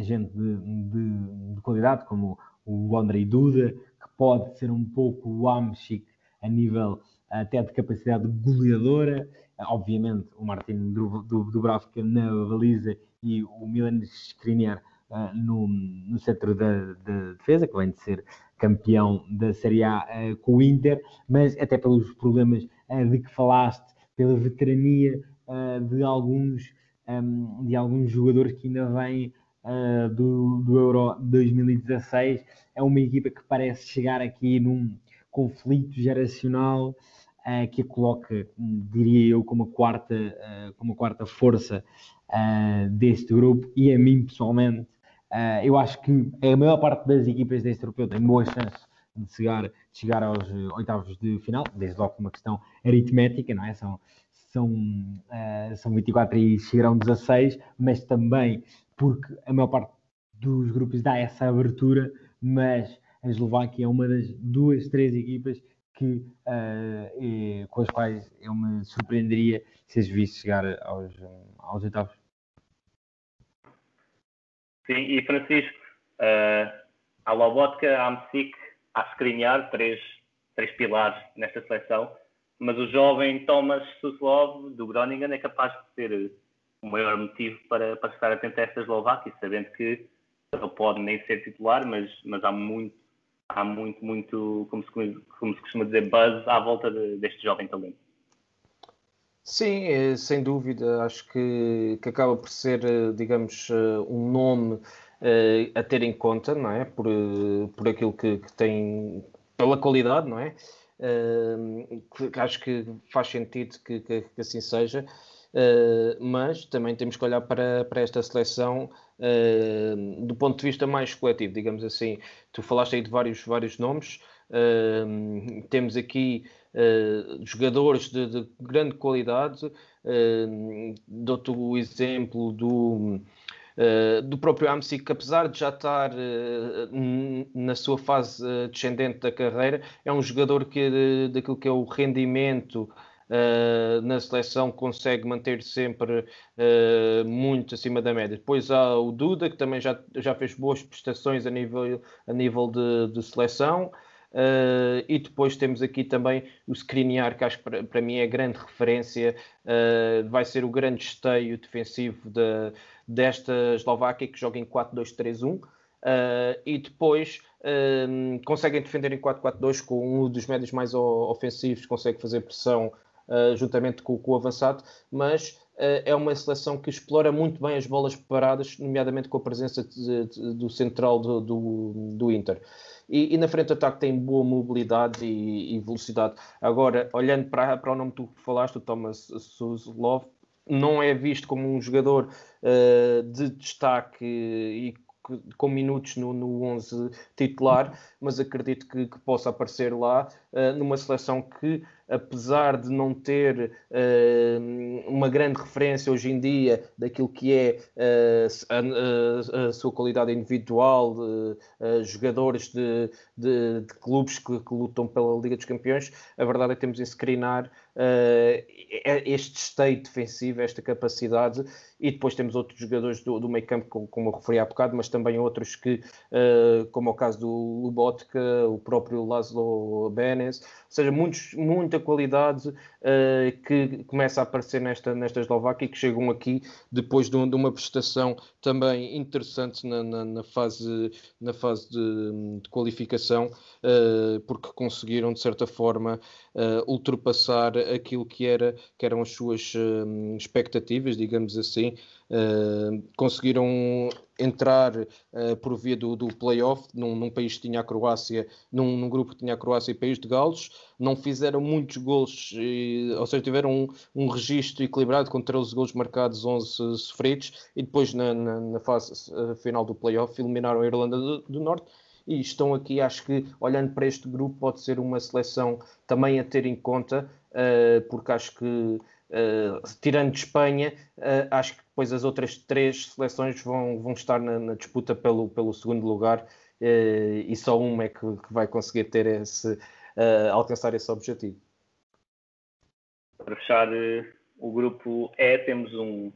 gente de, de, de, qualidade, como o Andrei Duda, que pode ser um pouco o Amchik a nível até de capacidade goleadora. Obviamente, o Martin Dubravka na baliza e o Milan Skriniar uh, no, no da, defesa, que vem de ser campeão da Série A com o Inter, mas até pelos problemas de que falaste, pela veterania uh, de, alguns, um, de alguns jogadores que ainda vêm uh, do, do Euro 2016. É uma equipa que parece chegar aqui num conflito geracional uh, que a coloca, diria eu, como a quarta, como a quarta força deste grupo e a mim pessoalmente. Eu acho que a maior parte das equipas deste europeu tem boas chances de chegar, de chegar aos oitavos de final, desde logo uma questão aritmética, não é? São, são, uh, são 24 e chegarão 16, mas também porque a maior parte dos grupos dá essa abertura, mas a Eslováquia é uma das duas, três equipas que, uh, com as quais eu me surpreenderia se as visse chegar aos, aos oitavos.
Sim, e Francisco, uh, a Lobotka, a Amsic, a Skriniar, três, três pilares nesta seleção mas o jovem Thomas Suslov do Groningen é capaz de ser o maior motivo para, para estar atento a esta Eslováquia, sabendo que ele pode nem ser titular, mas, mas há muito, há muito, muito, como se, como se costuma dizer, buzz à volta de, deste jovem talento.
Sim, é, sem dúvida, acho que, que acaba por ser, eh, digamos, eh, um nome uh, a ter em conta, não é? Por, por aquilo que, que tem, pela qualidade, não é? Acho que faz sentido que, que, que assim seja, mas também temos que olhar para, para esta seleção do ponto de vista mais coletivo, digamos assim. Tu falaste aí de vários, vários nomes, temos aqui jogadores de, de, grande qualidade, uh, dou-te o exemplo do eh, do próprio Amsic, que apesar de já estar uh, na sua fase uh, descendente da carreira, é um jogador que daquilo que é o rendimento na seleção consegue manter sempre muito acima da média. Depois há o Duda, que também já, já fez boas prestações a nível, a nível de, de seleção. Uh, e depois temos aqui também o Skriniar, que acho que para, para mim é grande referência, uh, vai ser o grande esteio defensivo de, desta Eslováquia, que joga em 4-2-3-1. Uh, e depois conseguem defender em 4-4-2 com um dos médios mais ofensivos, consegue fazer pressão juntamente com, com, o avançado, mas é uma seleção que explora muito bem as bolas paradas, nomeadamente com a presença de, de, do central do, do, do Inter e, e na frente de ataque tem boa mobilidade e, e, velocidade. Agora, olhando para, para o nome que tu falaste, o Thomas Suslov, não é visto como um jogador uh, de destaque e com minutos no, no 11 titular, mas acredito que, que possa aparecer lá uh, numa seleção que apesar de não ter uh, uma grande referência hoje em dia daquilo que é uh, a, a, a, sua qualidade individual, de, jogadores de, de, de clubes que, que, lutam pela Liga dos Campeões, a verdade é que temos em Skriniar este esteio defensivo, esta capacidade, e depois temos outros jogadores do, do meio campo, como, como eu referi há bocado, mas também outros que, como é o caso do Lubotka, o próprio Laszlo Benes, ou seja, muitos, muita qualidade uh, que começa a aparecer nesta, nesta Eslováquia e que chegam aqui depois de, de uma prestação também interessante na, na, na fase, na fase de, de qualificação, uh, porque conseguiram, de certa forma, uh, ultrapassar aquilo que, era, que eram as suas expectativas, digamos assim. Uh, conseguiram entrar uh, por via do, do playoff num, num, país que tinha a Croácia, num, num, grupo que tinha a Croácia e País de Gales, não fizeram muitos gols, e, ou seja, tiveram um, um registro equilibrado com 13 gols marcados, 11 sofridos, e depois na, na, na fase final do playoff eliminaram a Irlanda do, do Norte. E estão aqui, acho que olhando para este grupo pode ser uma seleção também a ter em conta, porque acho que Uh, tirando Espanha, uh, acho que depois as outras três seleções vão, vão estar na, na disputa pelo, pelo segundo lugar uh, e só uma é que, que, vai conseguir ter esse, alcançar esse objetivo.
Para fechar o grupo E, temos um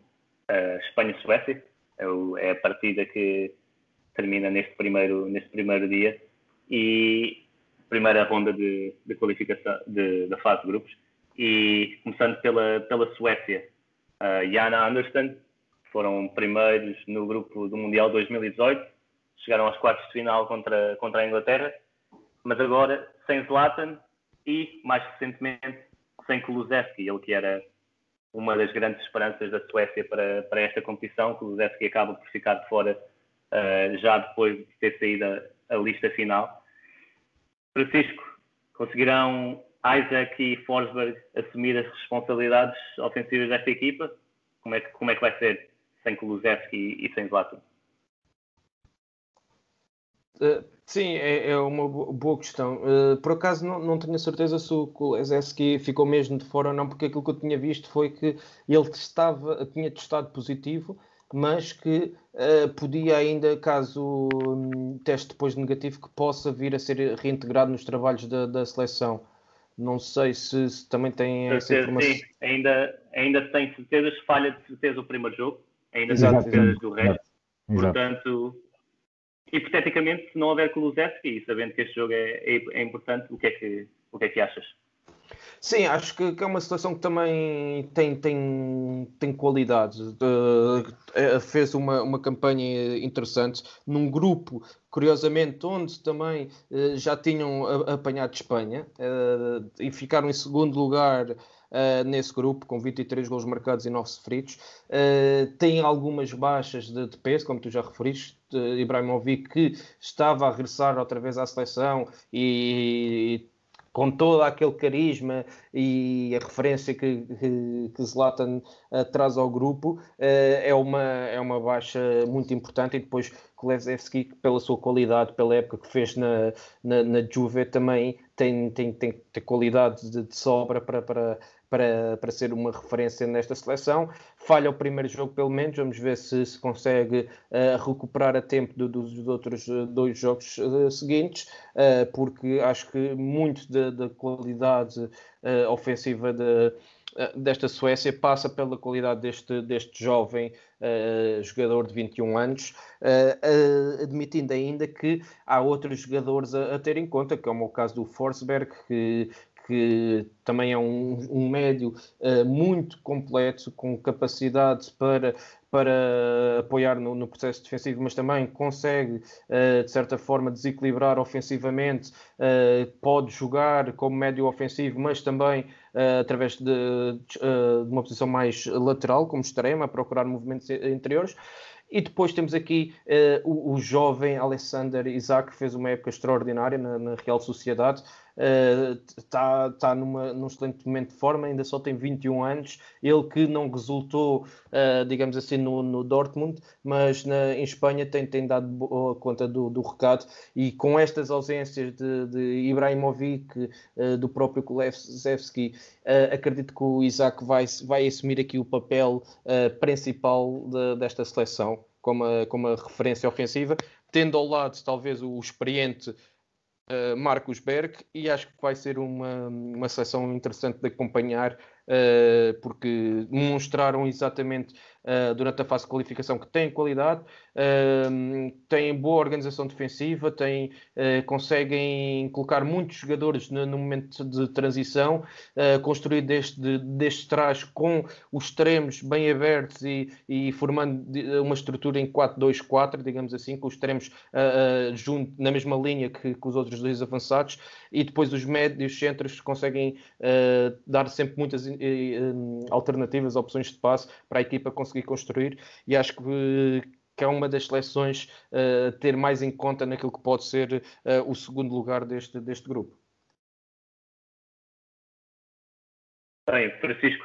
Espanha-Suécia, é, é, a partida que termina neste primeiro, neste primeiro dia. E primeira ronda de, de qualificação de, da fase de grupos e começando pela, pela Suécia, uh, Jana Andersson, foram primeiros no grupo do Mundial 2018, chegaram aos quartos de final contra, contra a Inglaterra, mas agora sem Zlatan e, mais recentemente, sem Kulusevski, ele que era uma das grandes esperanças da Suécia para, para esta competição. Kulusevski acaba por ficar de fora uh, já depois de ter saído a, a lista final. Francisco, conseguirão Isaac e Forsberg assumir as responsabilidades ofensivas desta equipa? Como é que, como é que vai ser sem Kulusevski e sem Zlatan?
Uh, sim, é, é, uma boa questão. Uh, por acaso não, não tenho a certeza se o Kulusevski ficou mesmo de fora ou não, porque aquilo que eu tinha visto foi que ele tinha testado positivo, mas que uh, podia ainda, caso um, teste depois negativo, que possa vir a ser reintegrado nos trabalhos da, da seleção. Não sei se, se também tem essa informação.
Sim, ainda, ainda tem certezas, falha de certeza o primeiro jogo, ainda tem certezas do resto. Exato. Portanto, hipoteticamente, se não houver Kulusevski e sabendo que este jogo é, é, é, importante, o que é que, o que, é que achas?
Sim, acho que, que, é uma situação que também tem, tem, tem qualidade. Uh, fez uma, uma campanha interessante num grupo, curiosamente, onde também uh, já tinham apanhado Espanha uh, e ficaram em segundo lugar nesse grupo, com 23 gols marcados e 9 sofridos. Tem algumas baixas de, de, peso, como tu já referiste, Ibrahimovic, que estava a regressar outra vez à seleção e, com todo aquele carisma e a referência que, que, que Zlatan uh, traz ao grupo, uh, é, uma, é uma baixa muito importante. E depois Kulevski, pela sua qualidade, pela época que fez na, na, na Juve, também tem, tem, tem, tem qualidade de, de sobra para, para, para, para ser uma referência nesta seleção. Falha o primeiro jogo, pelo menos. Vamos ver se, se consegue uh, recuperar a tempo do, dos outros eh, dois jogos uh, seguintes, uh, porque acho que muito da qualidade ofensiva de, desta Suécia passa pela qualidade deste, deste jovem uh, jogador de 21 anos, uh, uh, admitindo ainda que há outros jogadores a, a, ter em conta, como é o caso do Forsberg, que, que também é um, um médio uh, muito completo, com capacidade para, para apoiar no, no processo defensivo, mas também consegue, uh, de certa forma, desequilibrar ofensivamente, uh, pode jogar como médio ofensivo, mas também através de, de, uma posição mais lateral, como extrema, procurar movimentos interiores. E depois temos aqui uh, o, o, jovem Alexander Isaac, que fez uma época extraordinária na, na Real Sociedade, está uh, tá numa, num excelente momento de forma, ainda só tem 21 anos. Ele que não resultou, uh, digamos assim, no, no Dortmund, mas na, em Espanha tem, tem dado boa conta do, do recado. E com estas ausências de, de Ibrahimovic, uh, do próprio Kulevski, acredito que o Isaac vai, vai assumir aqui o papel principal de, desta seleção. Como a, como a referência ofensiva, tendo ao lado talvez o experiente Marcos Berg e acho que vai ser uma, uma seleção interessante de acompanhar uh, porque demonstraram exatamente uh, durante a fase de qualificação que têm qualidade, uh, têm boa organização defensiva, têm, uh, conseguem colocar muitos jogadores no, momento de transição, construir desde, desde trás com os extremos bem abertos e, e formando uma estrutura em 4-2-4, digamos assim, com os extremos junto, na mesma linha que, que, os outros dois avançados, e depois os médios centros conseguem dar sempre muitas alternativas, opções de passe para a equipa conseguir construir e acho que, que é uma das seleções uh, ter mais em conta naquilo que pode ser uh, o segundo lugar deste, deste grupo.
Bem, Francisco,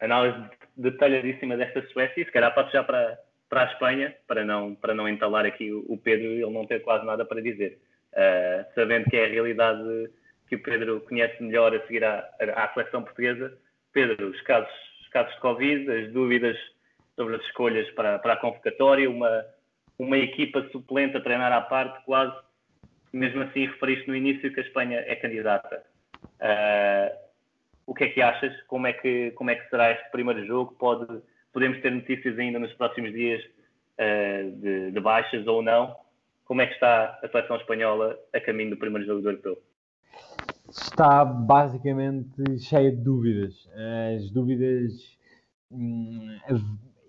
análise detalhadíssima desta Suécia, se calhar passo já para, para a Espanha, para não, para não entalar aqui o Pedro e ele não ter quase nada para dizer. Uh, sabendo que é a realidade que o Pedro conhece melhor a seguir à, à seleção portuguesa, Pedro, os casos, os casos de Covid, as dúvidas sobre as escolhas para, para a convocatória, uma, uma equipa suplente a treinar à parte, quase, mesmo assim referiste no início que a Espanha é candidata. Uh, o que é que achas? Como é que, como é que será este primeiro jogo? Pode, podemos ter notícias ainda nos próximos dias uh, de, de, baixas ou não? Como é que está a seleção espanhola a caminho do primeiro jogo do europeu?
Está basicamente cheia de dúvidas. As dúvidas hum,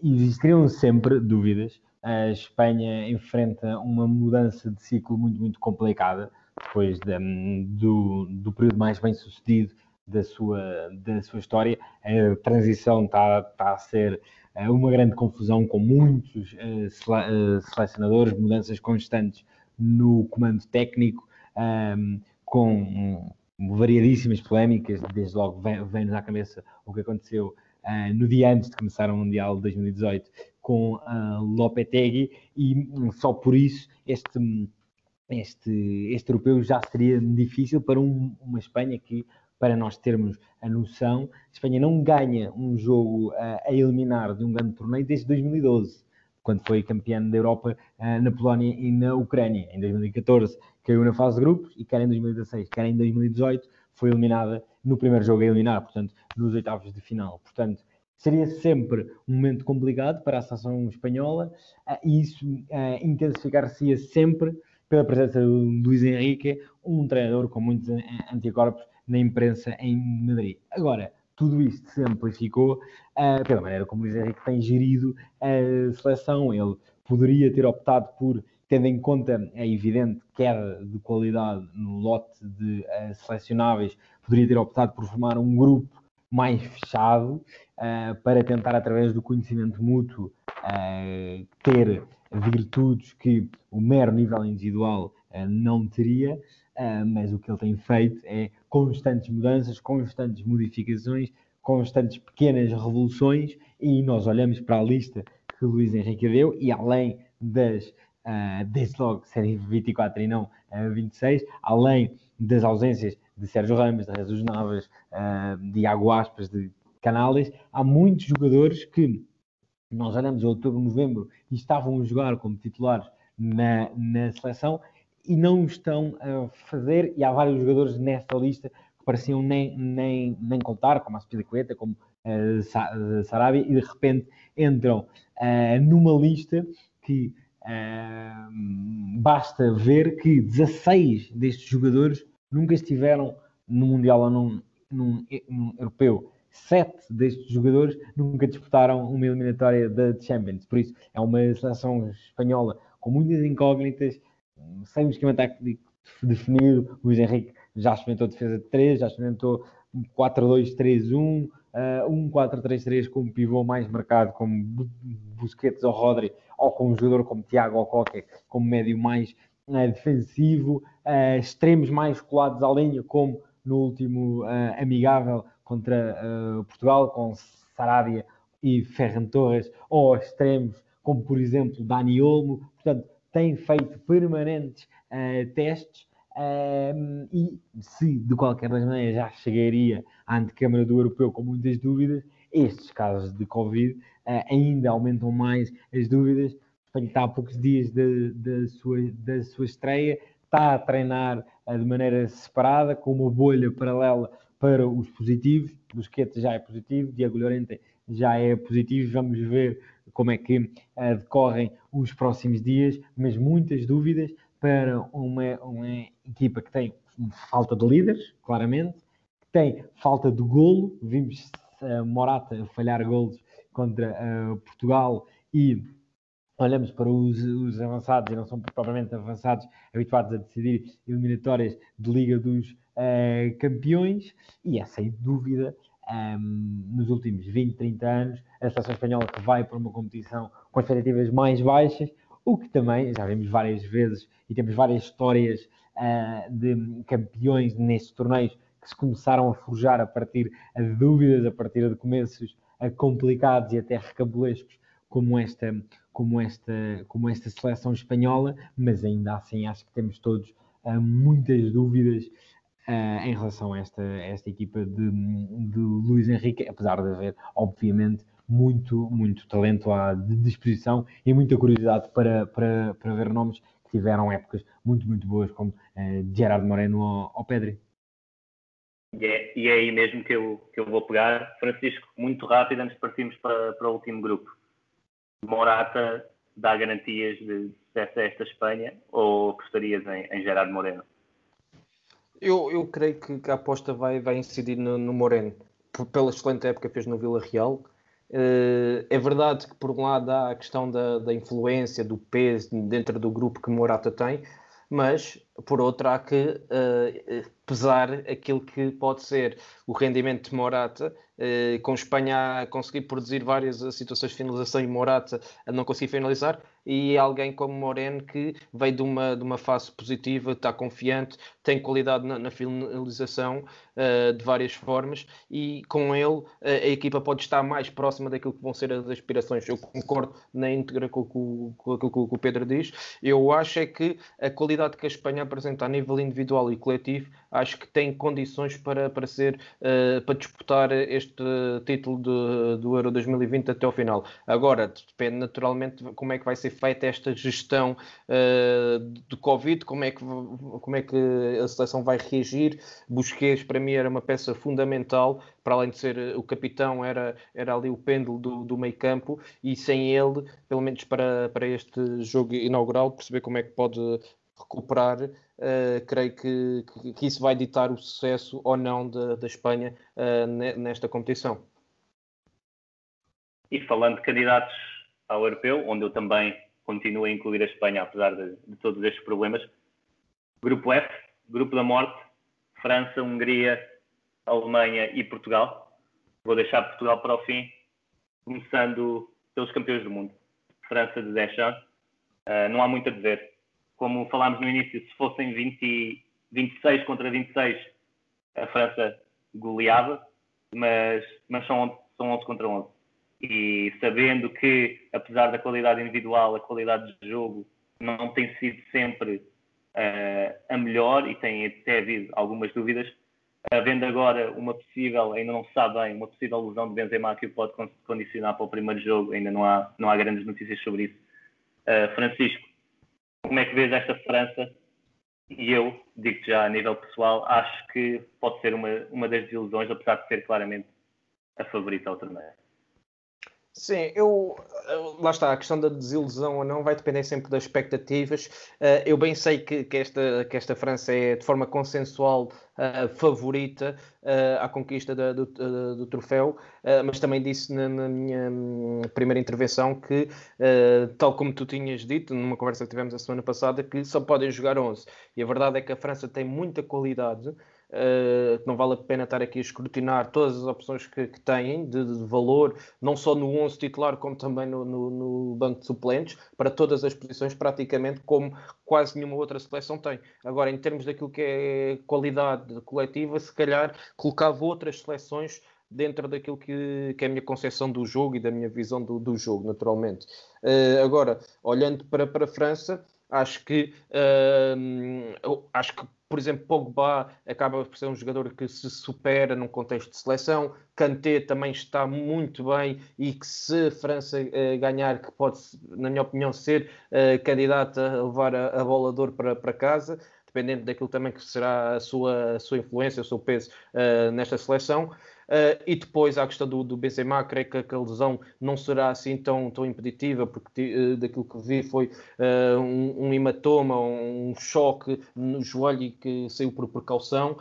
existiriam sempre dúvidas. A Espanha enfrenta uma mudança de ciclo muito, muito complicada, depois de, do, do período mais bem sucedido da sua, da sua história. A transição está, está a ser eh, uma grande confusão, com muitos uh, selecionadores, mudanças constantes no comando técnico, um, com variadíssimas polémicas, desde logo vem-nos à cabeça o que aconteceu uh, no dia antes de começar o Mundial de 2018 com uh, Lopetegui e só por isso este, este, este europeu já seria difícil para um, uma Espanha que, para nós termos a noção, a Espanha não ganha um jogo uh, a eliminar de um grande torneio desde 2012 quando foi campeã da Europa uh, na Polónia e na Ucrânia. Em 2014 caiu na fase de grupos e quer em 2016, quer em 2018 foi eliminada no primeiro jogo a eliminar, portanto, nos oitavos de final. Portanto, seria sempre um momento complicado para a seleção espanhola uh, e isso uh, intensificar-se-ia sempre pela presença do Luís Henrique, um treinador com muitos anticorpos na imprensa em Madrid. Agora, tudo isto se amplificou uh, pela maneira como o Luís Henrique tem gerido a seleção. Ele poderia ter optado por, tendo em conta a evidente queda de qualidade no lote de uh, selecionáveis, poderia ter optado por formar um grupo mais fechado uh, para tentar, através do conhecimento mútuo, ter virtudes que o mero nível individual não teria. Uh, mas o que ele tem feito é constantes mudanças, constantes modificações, constantes pequenas revoluções, e nós olhamos para a lista que o Luís Henrique deu, e além das, uh, desde logo, serem 24 e não uh, 26, além das ausências de Sérgio Ramos, de Jesus Navas, uh, de Iago Aspas, de Canales, há muitos jogadores que nós olhamos outubro, novembro e estavam a jogar como titulares na, na seleção e não estão a fazer, e há vários jogadores nesta lista que pareciam nem, nem, nem contar, como a Spilicueta, como uh, Sarabia, e de repente entram uh, numa lista que uh, basta ver que 16 destes jogadores nunca estiveram no Mundial ou num, num, num europeu. Sete destes jogadores nunca disputaram uma eliminatória da Champions. Por isso, é uma seleção espanhola com muitas incógnitas, sem um esquema técnico definido. O Luís Henrique já experimentou defesa de 3, já experimentou 4-2-3-1, uh, 1-4-3-3 com pivô mais marcado, como Busquets ou Rodri, ou com um jogador como Tiago ou Coque, como médio mais uh, defensivo, uh, extremos mais colados à linha, como no último uh, amigável contra Portugal, com Sarabia e Ferran Torres, ou extremos como, por exemplo, Dani Olmo. Portanto, tem feito permanentes uh, testes uh, e se de qualquer maneira já chegaria à antecâmara do europeu com muitas dúvidas, estes casos de Covid uh, ainda aumentam mais as dúvidas. Está há poucos dias da, sua, da sua estreia, está a treinar de maneira separada, com uma bolha paralela para os positivos. Busquets já é positivo, Diego Llorente já é positivo. Vamos ver como é que uh, decorrem os próximos dias, mas muitas dúvidas para uma, uma equipa que tem falta de líderes, claramente, que tem falta de golo, vimos Morata falhar golos contra uh, Portugal e olhamos para os, os, avançados, e não são propriamente avançados, habituados a decidir eliminatórias de Liga dos uh, Campeões, e é sem dúvida, um, nos últimos 20, 30 anos, a seleção espanhola que vai para uma competição com expectativas mais baixas, o que também já vimos várias vezes e temos várias histórias uh, de campeões nestes torneios que se começaram a forjar a partir de dúvidas, a partir de começos uh, complicados e até recabulescos, como esta, como, esta, como esta seleção espanhola, mas ainda assim acho que temos todos uh, muitas dúvidas uh, em relação a esta, esta equipa de, de Luís Henrique, apesar de haver, obviamente, muito, muito talento à disposição e muita curiosidade para, para, para ver nomes que tiveram épocas muito, muito boas, como uh, Gerard Moreno ou, Pedri.
E é, e é, aí mesmo que eu, que eu vou pegar. Francisco, muito rápido antes de partirmos para, para o último grupo. Morata dá garantias de sucesso a esta Espanha ou apostarias em, em Gerardo Moreno?
Eu, eu creio que, a aposta vai, vai incidir no, no Moreno, pela excelente época que fez no Vila Real. Uh, é verdade que, por um lado, há a questão da, da influência, do peso dentro do grupo que Morata tem, mas, por outro, há que uh, pesar aquilo que pode ser o rendimento de Morata eh, com Espanha a conseguir produzir várias situações de finalização e Morata a não conseguir finalizar, e alguém como Moreno que veio de uma, de uma fase positiva, está confiante, tem qualidade na, na finalização uh, de várias formas e com ele uh, a equipa pode estar mais próxima daquilo que vão ser as aspirações. Eu concordo na íntegra com, com, com aquilo que o Pedro diz. Eu acho é que a qualidade que a Espanha apresenta a nível individual e coletivo, acho que tem condições para, para ser uh, para disputar este título de, do Euro 2020 até ao final. Agora, depende naturalmente como é que vai ser feita esta gestão uh, de Covid, como é, que, como é que a seleção vai reagir. Busquets, para mim, era uma peça fundamental, para além de ser o capitão, era, era ali o pêndulo do, do meio campo, e sem ele, pelo menos para, para este jogo inaugural, perceber como é que pode recuperar, uh, creio que, que, que, isso vai ditar o sucesso ou não da Espanha uh, nesta competição.
E falando de candidatos ao europeu, onde eu também continua a incluir a Espanha, apesar de, de todos estes problemas. Grupo F, Grupo da Morte, França, Hungria, Alemanha e Portugal. Vou deixar Portugal para o fim, começando pelos campeões do mundo. França de Deschamps. Uh, não há muito a dizer. Como falámos no início, se fossem 20, 26 contra 26, a França goleava, mas, mas são, são 11 contra 11 e sabendo que, apesar da qualidade individual, a qualidade de jogo não tem sido sempre uh, a melhor e tem até havido algumas dúvidas, havendo agora uma possível, ainda não se sabe bem, uma possível lesão de Benzema que o pode condicionar para o primeiro jogo, ainda não há, não há grandes notícias sobre isso. Uh, Francisco, como é que vês esta França? E eu, digo já a nível pessoal, acho que pode ser uma, uma das desilusões, apesar de ser claramente a favorita ao torneio.
Sim, eu lá está, a questão da desilusão ou não vai depender sempre das expectativas. Uh, eu bem sei que, que, esta, que esta França é de forma consensual uh, favorita uh, à conquista da, do, do, troféu, mas também disse na, na minha hum, primeira intervenção que, tal como tu tinhas dito numa conversa que tivemos a semana passada, que só podem jogar 11. E a verdade é que a França tem muita qualidade. Uh, não vale a pena estar aqui a escrutinar todas as opções que, que têm de, de, valor, não só no 11 titular, como também no, no, no, banco de suplentes, para todas as posições, praticamente como quase nenhuma outra seleção tem. Agora, em termos daquilo que é qualidade coletiva, se calhar colocava outras seleções dentro daquilo que, que, é a minha concepção do jogo e da minha visão do, do jogo, naturalmente. Uh, agora, olhando para, para a França, acho que uh, acho que por exemplo, Pogba acaba por ser um jogador que se supera num contexto de seleção. Kanté também está muito bem e que se a França uh, ganhar, que pode, na minha opinião, ser uh, candidata a levar a, a bola de ouro para, para casa, dependendo daquilo também que será a sua, a sua influência, o seu peso uh, nesta seleção. Uh, e depois, a questão do, do Benzema, creio que a lesão não será assim tão, tão impeditiva, porque uh, daquilo que vi foi uh, um, um, hematoma, um choque no joelho e que saiu por precaução.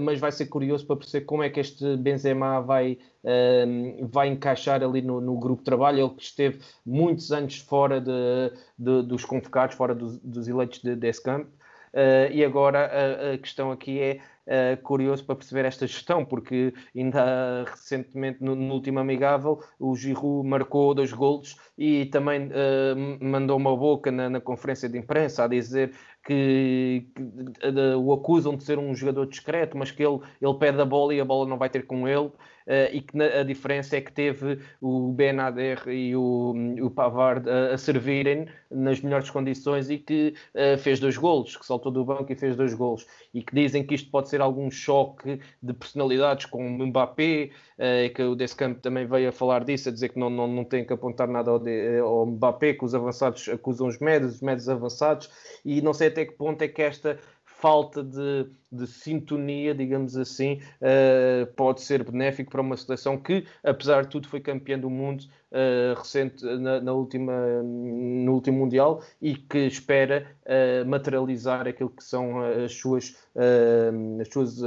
mas vai ser curioso para perceber como é que este Benzema vai, vai encaixar ali no, no, grupo de trabalho. Ele que esteve muitos anos fora de, de dos convocados, fora dos, dos eleitos de Descamp. e agora a, a questão aqui é uh, curioso para perceber esta gestão, porque ainda recentemente, no, no último amigável, o Giroud marcou dois golos e também uh, mandou uma boca na, na, conferência de imprensa a dizer que, que o acusam de ser um jogador discreto, mas que ele, ele pede a bola e a bola não vai ter com ele. Uh, e que na, a diferença é que teve o Benader e o, o Pavard a, a servirem nas melhores condições e que uh, fez dois golos, que saltou do banco e fez dois golos. E que dizem que isto pode ser algum choque de personalidades com o Mbappé, uh, que o Descamp também veio a falar disso, a dizer que não, não, não tem que apontar nada ao, de, ao Mbappé, que os avançados acusam os médios, os médios avançados, e não sei até que ponto é que esta falta de, de sintonia, digamos assim, uh, pode ser benéfico para uma seleção que, apesar de tudo, foi campeã do mundo uh, recente na, na, última, no último Mundial e que espera uh, materializar aquilo que são as suas, as, suas,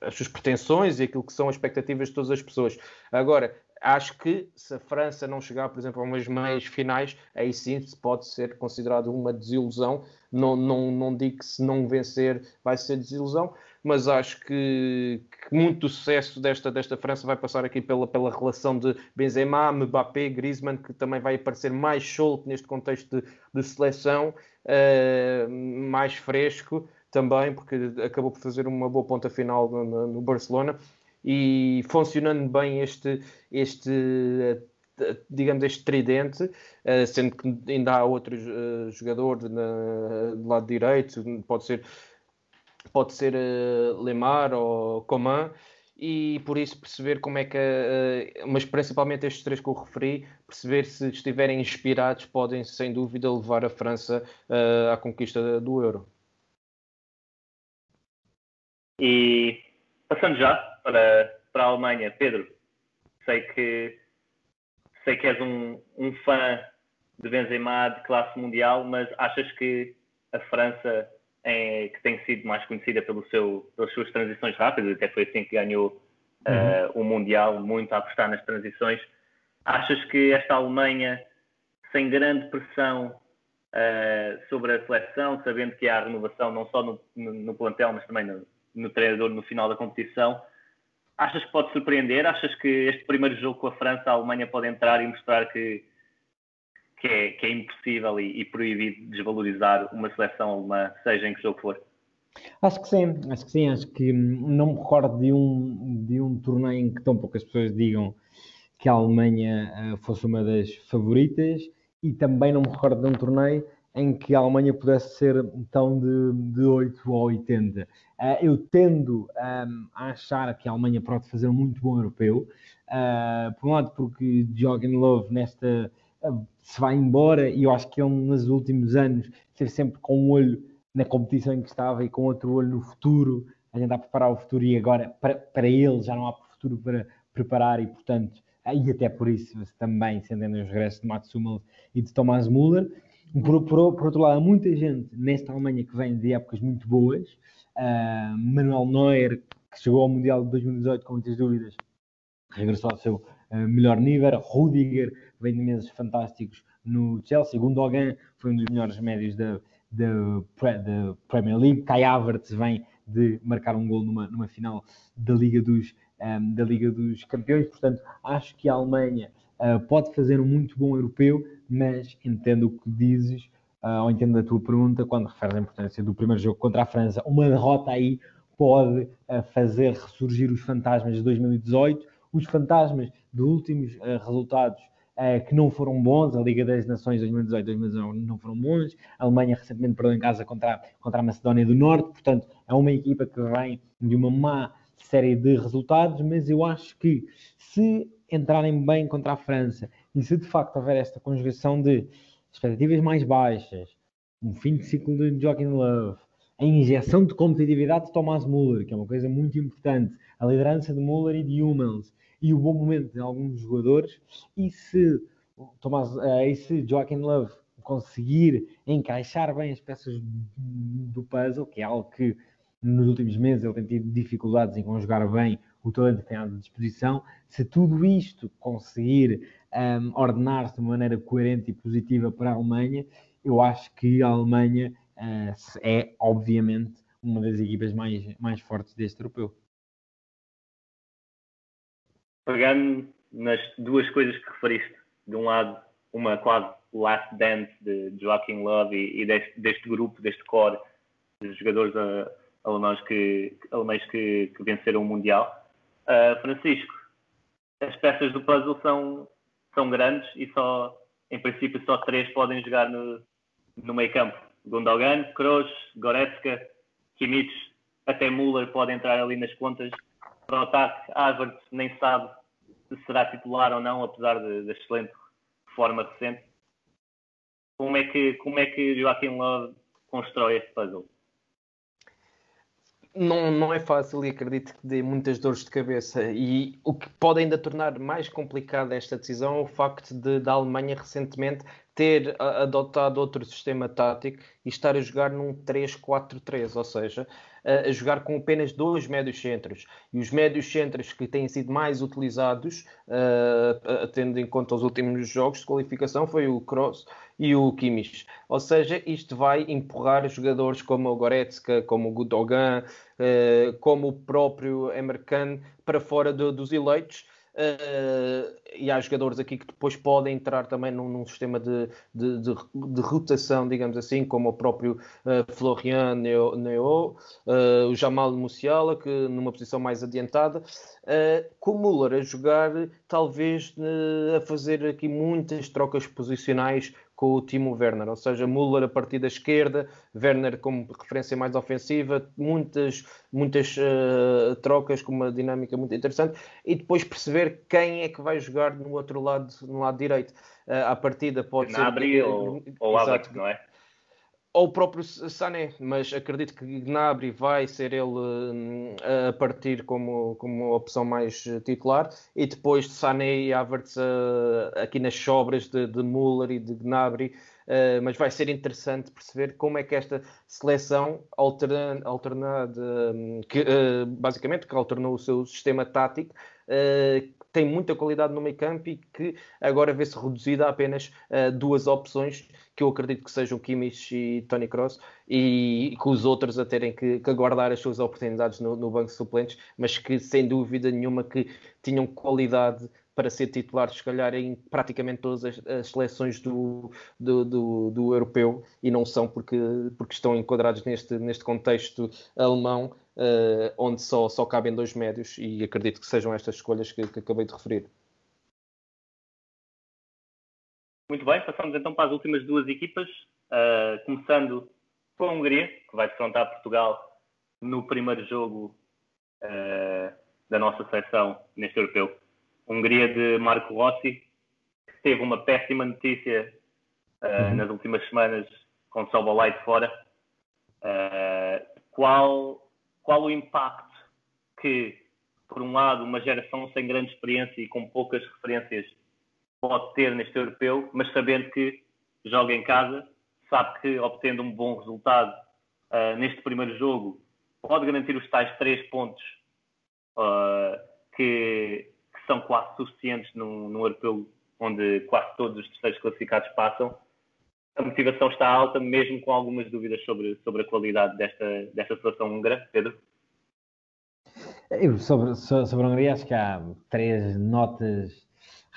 as suas pretensões e aquilo que são as expectativas de todas as pessoas. Agora, acho que se a França não chegar, por exemplo, a umas meias finais, aí sim pode ser considerado uma desilusão. Não, não, não digo que se não vencer vai ser desilusão, mas acho que, que muito do sucesso desta, desta França vai passar aqui pela, pela relação de Benzema, Mbappé, Griezmann, que também vai aparecer mais solto neste contexto de, de seleção, uh, mais fresco também, porque acabou por fazer uma boa ponta final no, no Barcelona. E funcionando bem este, este digamos, este tridente, eh, sendo que ainda há outros uh, jogadores na, do lado direito, pode ser, pode ser uh, Lemar ou Coman, e por isso perceber como é que, mas principalmente estes três que eu referi, perceber se estiverem inspirados, podem sem dúvida levar a França à conquista do Euro.
E passando já para, para a Alemanha. Pedro, sei que, sei que és um, um fã de Benzema de classe mundial, mas achas que a França, é, que tem sido mais conhecida pelo seu, pelas suas transições rápidas, até foi assim que ganhou uh, o Mundial, muito a apostar nas transições, achas que esta Alemanha, sem grande pressão uh, sobre a seleção, sabendo que há renovação não só no, no, no plantel, mas também no, no treinador no final da competição, Achas que pode surpreender? Achas que este primeiro jogo com a França, a Alemanha pode entrar e mostrar que, que, é, que é impossível e, e proibido desvalorizar uma seleção alemã, seja em que jogo for?
Acho que sim, acho que sim, acho que não me recordo de um, de um torneio em que tão poucas pessoas digam que a Alemanha uh, fosse uma das favoritas e também não me recordo de um torneio em que a Alemanha pudesse ser então de, de 8 ou 80. Ah, eu tendo um, a achar que a Alemanha pode fazer um muito bom europeu, uh, por um lado porque Jogan Love nesta uh, se vai embora e eu acho que ele nos últimos anos sempre com um olho na competição em que estava e com outro olho no futuro, a gente a preparar o futuro e agora para, para ele já não há futuro para preparar e portanto e até por isso também se entendem os regressos de Mats Hummels e de Thomas Müller por, por, por, outro lado, há muita gente nesta Alemanha que vem de épocas muito boas. Uh, Manuel Neuer, que chegou ao Mundial de 2018 com muitas dúvidas, regressou ao seu uh, melhor nível. Rudiger vem de meses fantásticos no Chelsea. Gundogan foi um dos melhores médios da, da, da Premier League. Kai Havertz vem de marcar um gol numa, numa final da Liga dos, um, ah, da Liga dos Campeões. Portanto, acho que a Alemanha uh, pode fazer um muito bom europeu mas entendo o que dizes, uh, ou entendo a tua pergunta, quando referes à importância do primeiro jogo contra a França. Uma derrota aí pode uh, fazer ressurgir os fantasmas de 2018, os fantasmas de últimos resultados que não foram bons, a Liga das Nações 2018 2019 não foram bons, a Alemanha recentemente perdeu em casa contra, contra a Macedónia do Norte, portanto é uma equipa que vem de uma má série de resultados, mas eu acho que se entrarem bem contra a França. E se de facto houver esta conjugação de expectativas mais baixas, um fim de ciclo de Joaquim Love, a injeção de competitividade de Thomas Müller, que é uma coisa muito importante, a liderança de Müller e de Hummels, e o bom momento de alguns jogadores, e se, Thomas, uh, e se Joaquim Love conseguir encaixar bem as peças do puzzle, que é algo que nos últimos meses ele tem tido dificuldades em conjugar bem o talento que tem à disposição, se tudo isto conseguir um, ordenar-se de maneira coerente e positiva para a Alemanha, eu acho que a Alemanha uh, é, obviamente, uma das equipas mais, mais fortes deste europeu.
Pegando nas duas coisas que referiste, de um lado, uma quase last dance de Joaquim Love e, e deste, deste, grupo, deste core de jogadores uh, alemães, que, alemães que, que venceram o Mundial. Uh, Francisco, as peças do puzzle são, são grandes e só, em princípio, só três podem jogar no, no meio campo. Gundogan, Kroos, Goretzka, Kimmich, até Müller pode entrar ali nas contas. Para o ataque, Havertz nem sabe se será titular ou não, apesar da excelente forma recente. Como é que, como é que Joaquim Love constrói este puzzle?
Não, não é fácil e acredito que dê muitas dores de cabeça. E o que pode ainda tornar mais complicada esta decisão é o facto de da Alemanha recentemente ter adotado outro sistema tático e estar a jogar num 3-4-3, ou seja, a jogar com apenas dois médios centros. E os médios centros que têm sido mais utilizados, uh, tendo em conta os últimos jogos de qualificação, foi o Kroos e o Kimmich. Ou seja, isto vai empurrar jogadores como o Goretzka, como o Gudogan, uh, como o próprio Emerkan para fora do, dos eleitos Uh, e há jogadores aqui que depois podem entrar também num, num sistema de, de, de, de, rotação, digamos assim, como o próprio uh, Florian Neo, Neo uh, o Jamal Musiala, que numa posição mais adiantada, com o Müller a jogar, talvez a fazer aqui muitas trocas posicionais com o Timo Werner, ou seja, Müller a partir da esquerda, Werner como referência mais ofensiva, muitas, muitas uh, trocas com uma dinâmica muito interessante e depois perceber quem é que vai jogar no outro lado, no lado direito. Uh, à partida pode
Gnabry ser... ou, ou Havertz, não é?
Ou o próprio Sané, mas acredito que Gnabry vai ser ele hum, a partir como, como opção mais titular. E depois Sané e Havertz uh, aqui nas sobras de, de Müller e de Gnabry, uh, mas vai ser interessante perceber como é que esta seleção alterna, alternada, um, que, basicamente que alternou o seu sistema tático, tem muita qualidade no meio campo e que agora vê-se reduzida a apenas duas opções que eu acredito que sejam Kimmich e Tony Cross, e que os outros a terem que, que aguardar as suas oportunidades no, no, banco de suplentes, mas que sem dúvida nenhuma que tinham qualidade para ser titulares, se calhar, em praticamente todas as, as seleções do, do, do, do, europeu e não são porque, porque estão enquadrados neste, neste contexto alemão, uh, onde só, só cabem dois médios, e acredito que sejam estas escolhas que, que acabei de referir.
Muito bem, passamos então para as últimas duas equipas, uh, começando com a Hungria, que vai defrontar Portugal no primeiro jogo uh, da nossa seleção neste europeu. Hungria de Marco Rossi, que teve uma péssima notícia uh, nas últimas semanas com o Sobolai de fora. qual, qual o impacto que, por um lado, uma geração sem grande experiência e com poucas referências pode ter neste europeu, mas sabendo que joga em casa, sabe que obtendo um bom resultado uh, neste primeiro jogo, pode garantir os tais três pontos uh, que, que, são quase suficientes num, num europeu onde quase todos os terceiros classificados passam. A motivação está alta, mesmo com algumas dúvidas sobre, sobre a qualidade desta, desta seleção húngara. Pedro?
Eu, sobre, sobre a Hungria, acho que há três notas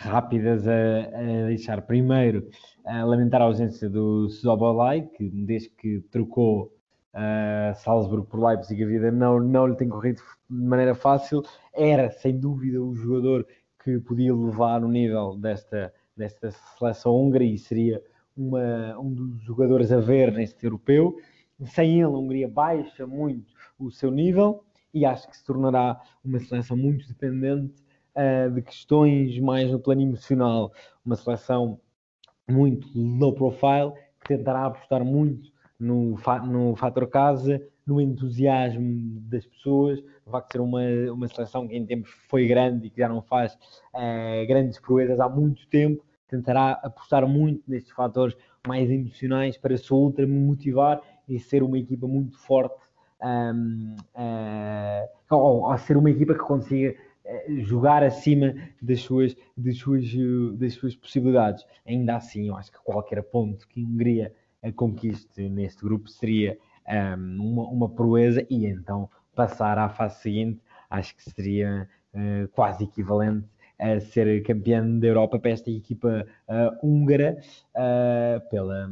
rápidas a, a deixar. Primeiro, a lamentar a ausência do Zobolai, que desde que trocou uh, Salzburgo por Leipzig, a vida não, não lhe tem corrido de maneira fácil. Era, sem dúvida, o jogador que podia levar o nível desta, desta seleção húngara e seria uma, um dos jogadores a ver neste europeu. Sem ele, a Hungria baixa muito o seu nível e acho que se tornará uma seleção muito dependente uh, de questões mais no plano emocional. Uma seleção muito low profile, que tentará apostar muito no, no fator casa, no entusiasmo das pessoas, de ser uma, uma seleção que em tempos foi grande e que já não faz uh, grandes proezas há muito tempo, tentará apostar muito nestes fatores mais emocionais para se ultra motivar e ser uma equipa muito forte um, uh, ou, ou, ser uma equipa que consiga jogar acima das suas, das, suas, das suas possibilidades. Ainda assim, eu acho que qualquer ponto que a Hungria conquiste neste grupo seria um, uma, uma proeza e então passar à fase seguinte acho que seria uh, quase equivalente a ser campeão da Europa para esta equipa uh, húngara uh, pela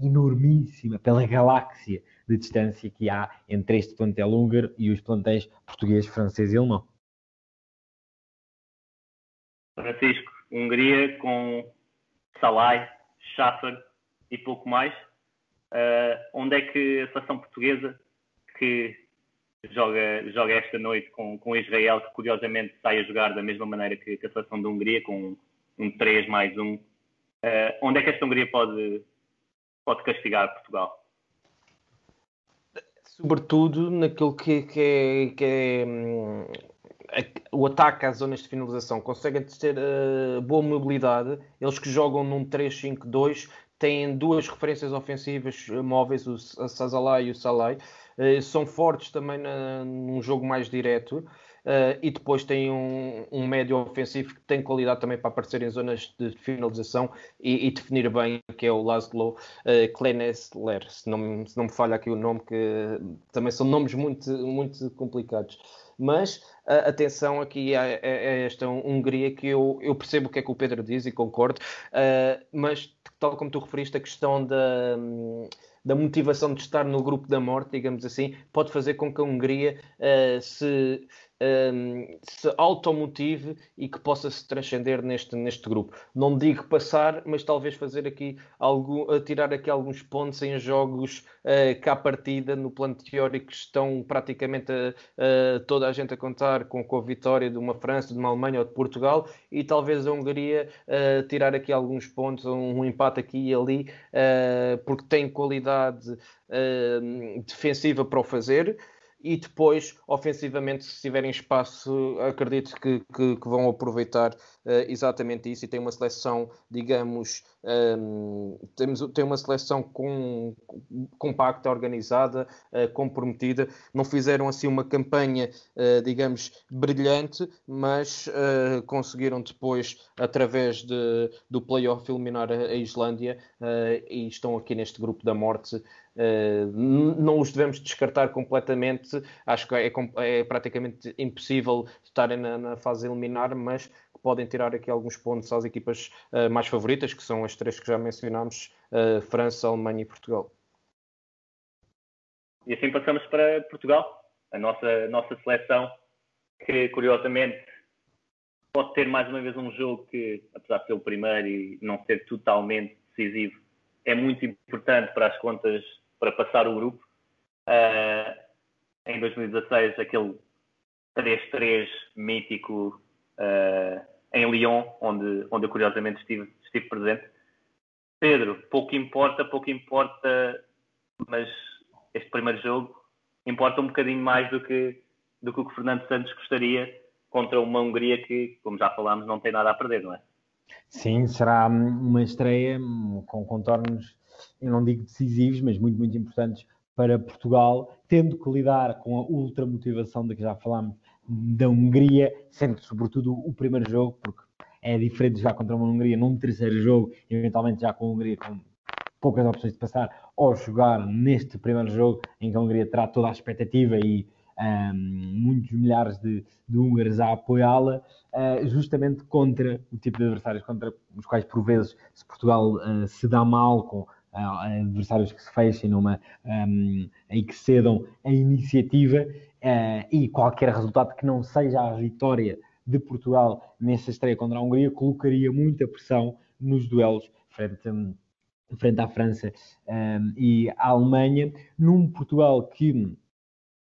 enormíssima, pela galáxia de distância que há entre este plantel húngaro e os plantéis português, francês e alemão.
Francisco, Hungria com Salai, Schaffer e pouco mais. Uh, onde é que a seleção portuguesa, que joga, joga esta noite com, com Israel, que curiosamente sai a jogar da mesma maneira que, que a seleção da Hungria, com um 3 mais 1, uh, onde é que esta Hungria pode, pode castigar Portugal?
Sobretudo naquilo que, que é, que é hum, o ataque às zonas de finalização. Conseguem ter uh, boa mobilidade. Eles que jogam num 3-5-2 têm duas referências ofensivas móveis, o Sazalai e o Salai. Uh, são fortes também na, num jogo mais direto. Uh, e depois tem um, um, médio ofensivo que tem qualidade também para aparecer em zonas de finalização e, e definir bem, que é o Laszlo uh, Klenesler, se não, se não me falha aqui o nome, que também são nomes muito, muito complicados. Mas atenção aqui a, esta Hungria que eu, eu percebo o que é que o Pedro diz e concordo, uh, mas tal como tu referiste, a questão da. Da motivação de estar no grupo da morte, digamos assim, pode fazer com que a Hungria uh, se um, se automotive e que possa se transcender neste, neste grupo. Não digo passar, mas talvez fazer aqui algo, tirar aqui alguns pontos em jogos uh, que à partida, no plano teórico, estão praticamente uh, toda a gente a contar com, com a vitória de uma França, de uma Alemanha ou de Portugal e talvez a Hungria uh, tirar aqui alguns pontos, um, um empate aqui e ali, porque tem qualidade defensiva para o fazer e depois, ofensivamente, se tiverem espaço, acredito que, que, que vão aproveitar exatamente isso e tem uma seleção, digamos, um, ehm, temos, tem uma seleção com, compacta, organizada, uh, comprometida. Não fizeram assim uma campanha, uh, digamos, brilhante, mas conseguiram depois, através de, do playoff, eliminar a, Islândia e estão aqui neste grupo da morte não os devemos descartar completamente. Acho que é, é praticamente impossível estarem na, na, fase eliminar, mas podem tirar aqui alguns pontos às equipas uh, mais favoritas, que são as três que já mencionámos: uh, França, Alemanha e Portugal.
E assim passamos para Portugal, a nossa, nossa seleção, que curiosamente pode ter mais uma vez um jogo que, apesar de ser o primeiro e não ser totalmente decisivo, é muito importante para as contas para passar o grupo. Uh, em 2016, aquele 3-3 mítico uh, em Lyon, onde, onde eu curiosamente estive, estive presente. Pedro, pouco importa, pouco importa, mas este primeiro jogo importa um bocadinho mais do que, do que o que Fernando Santos gostaria contra uma Hungria que, como já falámos, não tem nada a perder, não é?
Sim, será uma estreia com contornos eu não digo decisivos, mas muito, muito importantes para Portugal, tendo que lidar com a ultra motivação de que já falámos da Hungria, sendo sobretudo o primeiro jogo, porque é diferente já contra uma Hungria num terceiro jogo, eventualmente já com a Hungria com poucas opções de passar, ou jogar neste primeiro jogo em que a Hungria terá toda a expectativa e um, muitos milhares de, de húngaros a apoiá-la, uh, justamente contra o tipo de adversários contra os quais, por vezes, se Portugal uh, se dá mal com adversários que se fechem numa, um, e que cedam a iniciativa uh, e qualquer resultado que não seja a vitória de Portugal nessa estreia contra a Hungria colocaria muita pressão nos duelos frente, frente à França um, e à Alemanha, num Portugal que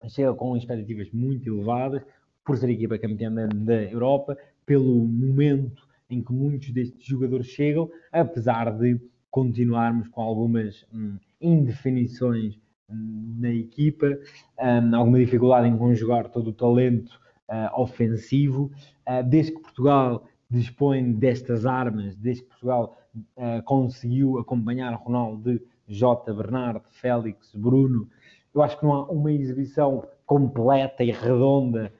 chega com expectativas muito elevadas por ser a equipa campeã da Europa, pelo momento em que muitos destes jogadores chegam, apesar de continuarmos com algumas hum, indefinições na equipa, hum, alguma dificuldade em conjugar todo o talento uh, ofensivo, uh, desde que Portugal dispõe destas armas, desde que Portugal uh, conseguiu acompanhar Ronaldo de J. Bernardo, Félix, Bruno, eu acho que não há uma exibição completa e redonda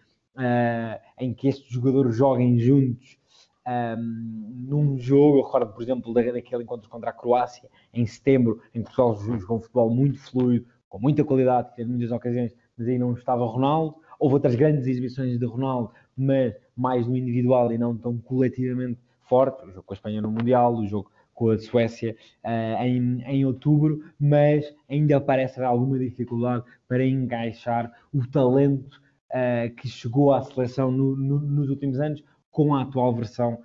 em que estes jogadores joguem juntos um, num jogo. Eu recordo, por exemplo, daquele encontro contra a Croácia em setembro, em que Portugal jogou um futebol muito fluido, com muita qualidade, teve muitas ocasiões, mas aí não estava Ronaldo. Houve outras grandes exibições de Ronaldo, mas mais no individual e não tão coletivamente forte. O jogo com a Espanha no Mundial, o jogo com a Suécia uh, em, em outubro, mas ainda parece haver alguma dificuldade para encaixar o talento uh, que chegou à seleção no, no, nos últimos anos com a atual versão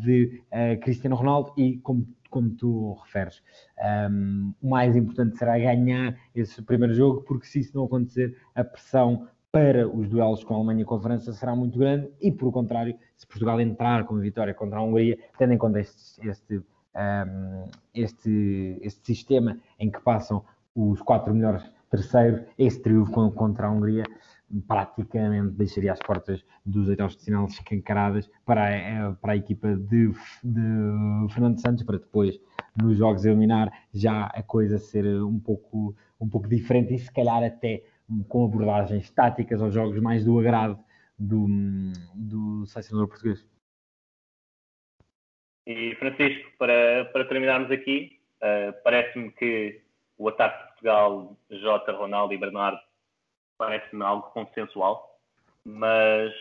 de Cristiano Ronaldo e como, como tu referes. Um, o mais importante será ganhar esse primeiro jogo, porque se isso não acontecer, a pressão para os duelos com a Alemanha e com a França será muito grande e, por contrário, se Portugal entrar com vitória contra a Hungria, tendo em conta este, este um, este, este sistema em que passam os quatro melhores terceiros, esse triunfo contra a Hungria praticamente deixaria as portas dos oitavos de final escancaradas para a, eh, para a equipa de, de Fernando Santos, para depois nos jogos eliminar já a coisa ser um pouco, um pouco diferente e se calhar até com abordagens táticas aos jogos mais do agrado do, do selecionador português.
E Francisco, para, para terminarmos aqui, uh, parece-me que o ataque de Portugal, Jota, Ronaldo e Bernardo, parece-me algo consensual, mas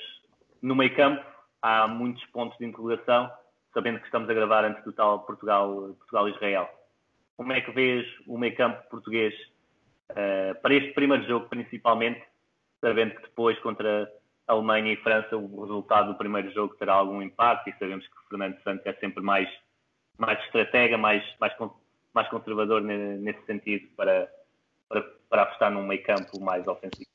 no meio campo há muitos pontos de interrogação, sabendo que estamos a gravar antes do tal Portugal-Israel. Portugal Como é que vês o meio campo português uh, para este primeiro jogo, principalmente, sabendo que depois contra Alemanha e França, o resultado do primeiro jogo terá algum impacto e sabemos que o Fernando Santos é sempre mais, mais estratega, mais, mais, mais conservador nesse sentido para, para, para apostar num meio campo mais ofensivo.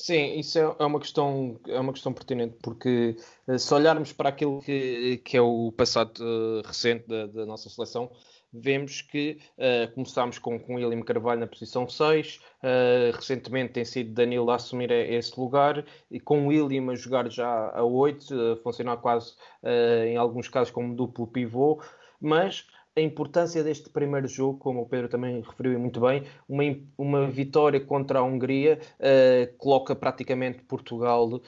Sim, isso é, é uma questão, é uma questão pertinente, porque eh, se olharmos para aquilo que, que é o passado uh, recente da, da, nossa seleção, vemos que uh, começámos com, William Carvalho na posição 6, uh, recentemente tem sido Danilo a assumir esse lugar, e com William a jogar já a 8, a funcionar quase em alguns casos como duplo pivô, mas a importância deste primeiro jogo, como o Pedro também referiu muito bem, uma, uma vitória contra a Hungria uh, coloca praticamente Portugal uh,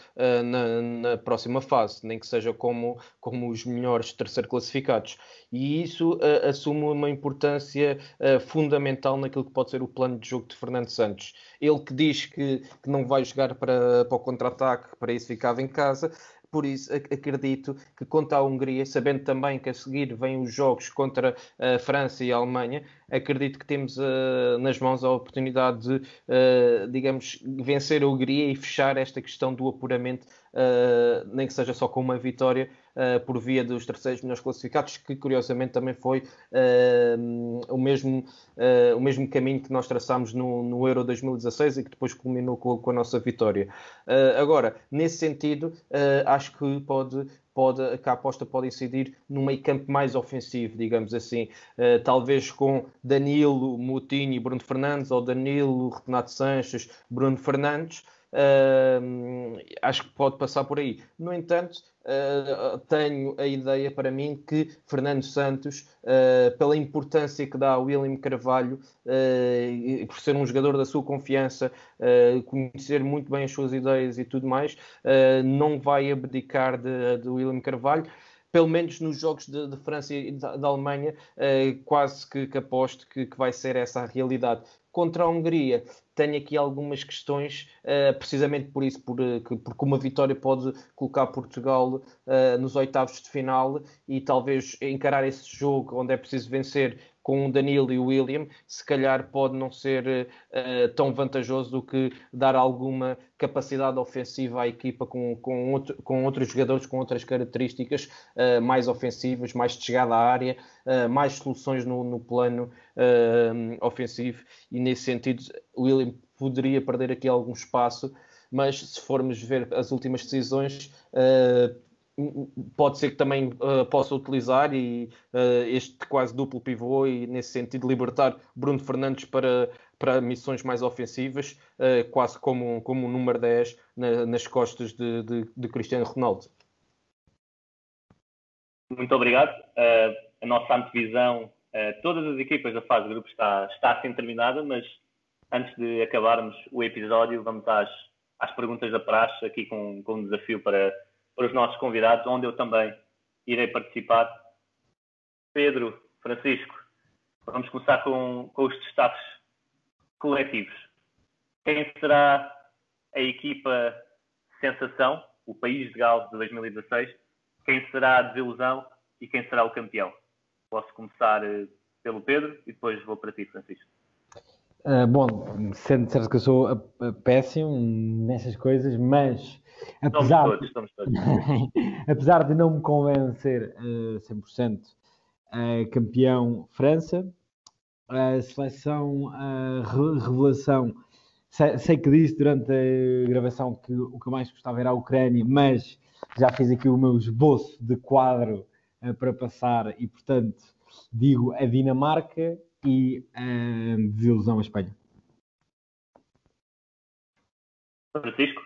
na, na, próxima fase, nem que seja como, como os melhores terceiro classificados. E isso uh, assume uma importância fundamental naquilo que pode ser o plano de jogo de Fernando Santos. Ele que diz que, que não vai jogar para, para o contra-ataque, para isso ficava em casa, por isso acredito que contra a Hungria, sabendo também que a seguir vêm os jogos contra a França e a Alemanha, acredito que temos uh, nas mãos a oportunidade de, uh, digamos, vencer a Hungria e fechar esta questão do apuramento, uh, nem que seja só com uma vitória uh, por via dos terceiros melhores classificados, que curiosamente também foi uh, o, mesmo, uh, o mesmo caminho que nós traçámos no, no Euro 2016 e que depois culminou com, com a nossa vitória. agora, nesse sentido, acho que pode pode, que a aposta pode incidir no meio campo mais ofensivo, digamos assim, uh, talvez com Danilo, Moutinho e Bruno Fernandes, ou Danilo, Renato Sanches, Bruno Fernandes, Uh, acho que pode passar por aí. No entanto, uh, tenho a ideia para mim que Fernando Santos, uh, pela importância que dá ao William Carvalho, uh, por ser um jogador da sua confiança, conhecer muito bem as suas ideias e tudo mais, não vai abdicar de, William Carvalho pelo menos nos jogos de, de França e da, Alemanha, quase que, que aposto que, que, vai ser essa a realidade. Contra a Hungria, tenho aqui algumas questões, uh, precisamente por isso, por, uh, porque uma vitória pode colocar Portugal uh, nos oitavos de final e talvez encarar esse jogo onde é preciso vencer com o Danilo e o William, se calhar pode não ser uh, tão vantajoso do que dar alguma capacidade ofensiva à equipa com, com, outro, com outros jogadores com outras características uh, mais ofensivas, mais de chegada à área, uh, mais soluções no, no plano ofensivo. E nesse sentido o William poderia perder aqui algum espaço, mas se formos ver as últimas decisões pode ser que também uh, possa utilizar e uh, este quase duplo pivô e nesse sentido libertar Bruno Fernandes para, para missões mais ofensivas, uh, quase como, como um número 10 na, nas costas de, de, de, Cristiano Ronaldo.
Muito obrigado. a nossa antevisão, todas as equipas da fase de grupo está, está assim terminada, mas antes de acabarmos o episódio, vamos às, às perguntas da praxe, aqui com, com um desafio para para os nossos convidados, onde eu também irei participar. Pedro, Francisco, vamos começar com, com os destaques coletivos. Quem será a equipa sensação, o país de Gales de 2016? Quem será a desilusão e quem será o campeão? Posso começar eh, pelo Pedro e depois vou para ti, Francisco.
Uh, bom, sendo certo que eu sou péssimo nessas coisas, mas apesar,
todos, estamos todos.
apesar de não me convencer uh, 100%, uh, campeão França, a seleção a revelação, sei, sei, que disse durante a gravação que o que eu mais gostava era a Ucrânia, mas já fiz aqui o meu esboço de quadro uh, para passar e, portanto, digo a Dinamarca e a desilusão a Espanha.
Francisco?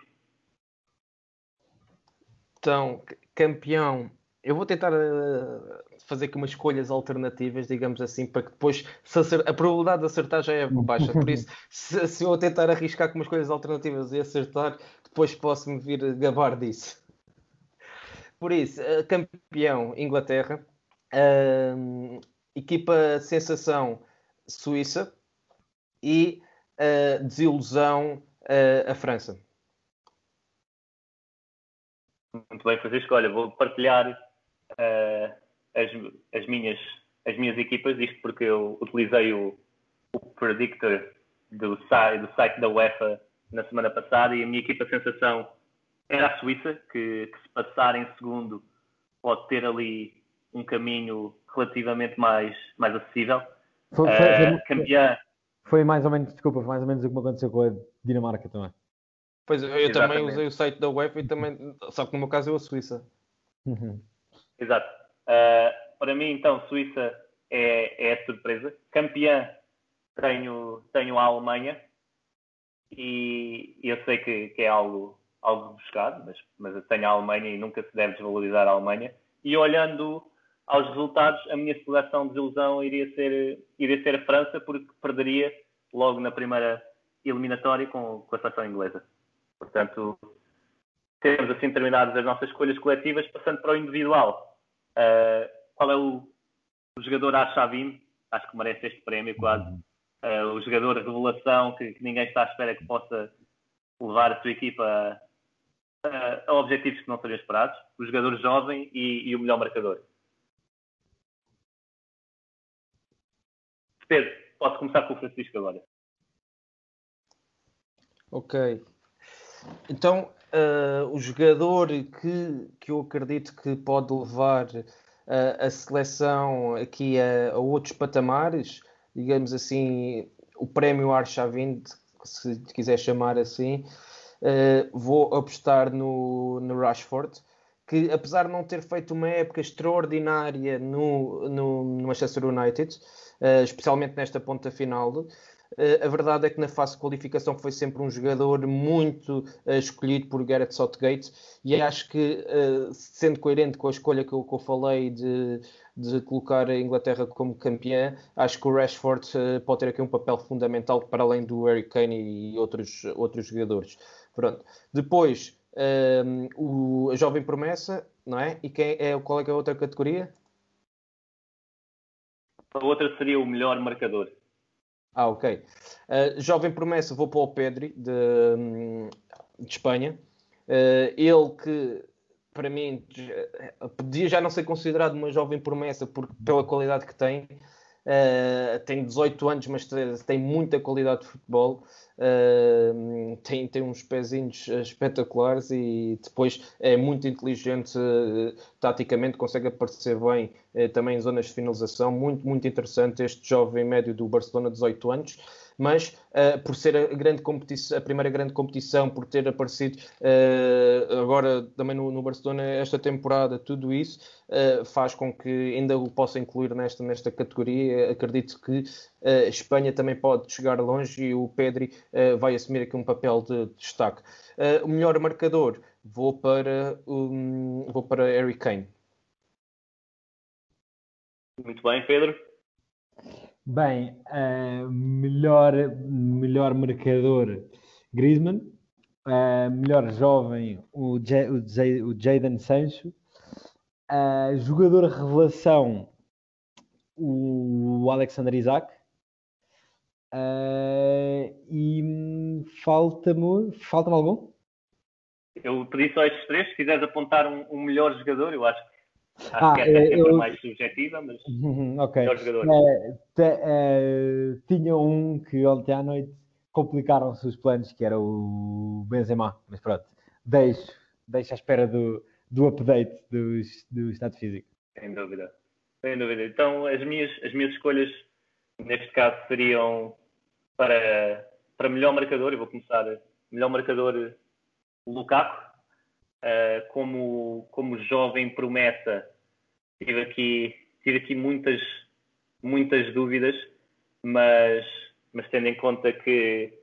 Então, campeão, eu vou tentar uh, fazer aqui umas escolhas alternativas, digamos assim, para que depois a probabilidade de acertar já é baixa. Por isso, se, se, eu tentar arriscar com umas escolhas alternativas e acertar, depois posso-me vir gabar disso. Por isso, uh, campeão Inglaterra, uh, equipa sensação Suíça e desilusão a França.
Muito bem, Francisco. Olha, vou partilhar uh, as, as, minhas, as minhas equipas, isto porque eu utilizei o, o predictor do do site da UEFA na semana passada e a minha equipa sensação era a Suíça, que, que se passar em segundo pode ter ali um caminho relativamente mais, mais acessível.
Foi, foi, uh, campeã. Foi mais ou menos, desculpa, foi mais ou menos o que me aconteceu com a Dinamarca também.
Pois eu, eu também usei o site da UEFA e também, só que no meu caso eu a Suíça.
Uhum.
Exato. Uh, para mim, então, Suíça é, é a surpresa. Campeã tenho, tenho a Alemanha e eu sei que, que é algo, algo buscado, mas, mas eu tenho a Alemanha e nunca se deve desvalorizar a Alemanha. E olhando aos resultados, a minha seleção de desilusão iria ser, iria ser a França, porque perderia logo na primeira eliminatória com, com a seleção inglesa. Portanto, temos assim terminadas as nossas escolhas coletivas, passando para o individual. Uh, qual é o, o jogador à Xavim? Acho que merece este prémio quase. Uh, o jogador de revelação que, que, ninguém está à espera que possa levar a sua equipa a, a objetivos que não seriam esperados. O jogador jovem e, e o melhor marcador. Pedro, posso começar com o Francisco agora.
Ok. Então, uh, o jogador que, que eu acredito que pode levar uh, a seleção aqui a, a, outros patamares, digamos assim, o prémio Arshavin, se quiser chamar assim, uh, vou apostar no, no Rashford, que apesar de não ter feito uma época extraordinária no, no, no Manchester United, especialmente nesta ponta final, eh, a verdade é que na fase de qualificação foi sempre um jogador muito uh, escolhido por Gareth Southgate e acho que, uh, sendo coerente com a escolha que eu, que eu falei de, de, colocar a Inglaterra como campeã, acho que o Rashford uh, pode ter aqui um papel fundamental para além do Harry Kane e outros, outros jogadores. Pronto. Depois, um, o, a jovem promessa, não é? E quem é, qual é, é a outra categoria?
A outra seria o melhor marcador.
Ah, ok. Uh, jovem promessa, vou para o Pedri, de, de Espanha. Uh, ele que, para mim, podia já não ser considerado uma jovem promessa por, pela qualidade que tem, Uh, tem 18 anos, mas tem muita qualidade de futebol. Uh, tem, tem uns pezinhos espetaculares e depois é muito inteligente uh, taticamente, consegue aparecer bem também em zonas de finalização. Muito, muito interessante este jovem médio do Barcelona, 18 anos. Mas uh, por ser a, grande competição, a primeira grande competição, por ter aparecido uh, agora também no, no, Barcelona esta temporada, tudo isso uh, faz com que ainda o possa incluir nesta, nesta categoria. Acredito que a Espanha também pode chegar longe e o Pedri vai assumir aqui um papel de, de destaque. o melhor marcador vou para, um, vou para Harry Kane.
Muito bem, Pedro.
Bem, uh, melhor, melhor marcador Griezmann, uh, melhor jovem o, J, o, J, o Sancho, uh, jogador revelação o Alexander Isaac e falta-me falta algum?
Eu pedi só estes três, se quiseres apontar um, um melhor jogador, eu acho Acho ah, que é sempre eu... mais subjetiva, mas
uhum, okay. melhor jogador. É, te, é, tinha um que ontem à noite complicaram-se os planos, que era o Benzema, mas pronto, deixo, deixo à espera do, do update do, do estado físico.
Sem dúvida, sem dúvida. Então as minhas, as minhas escolhas neste caso seriam para, para melhor marcador, eu vou começar melhor marcador Lukaku, uh, como, como jovem promessa, tive aqui, tive aqui muitas, muitas dúvidas, mas, mas tendo em conta que,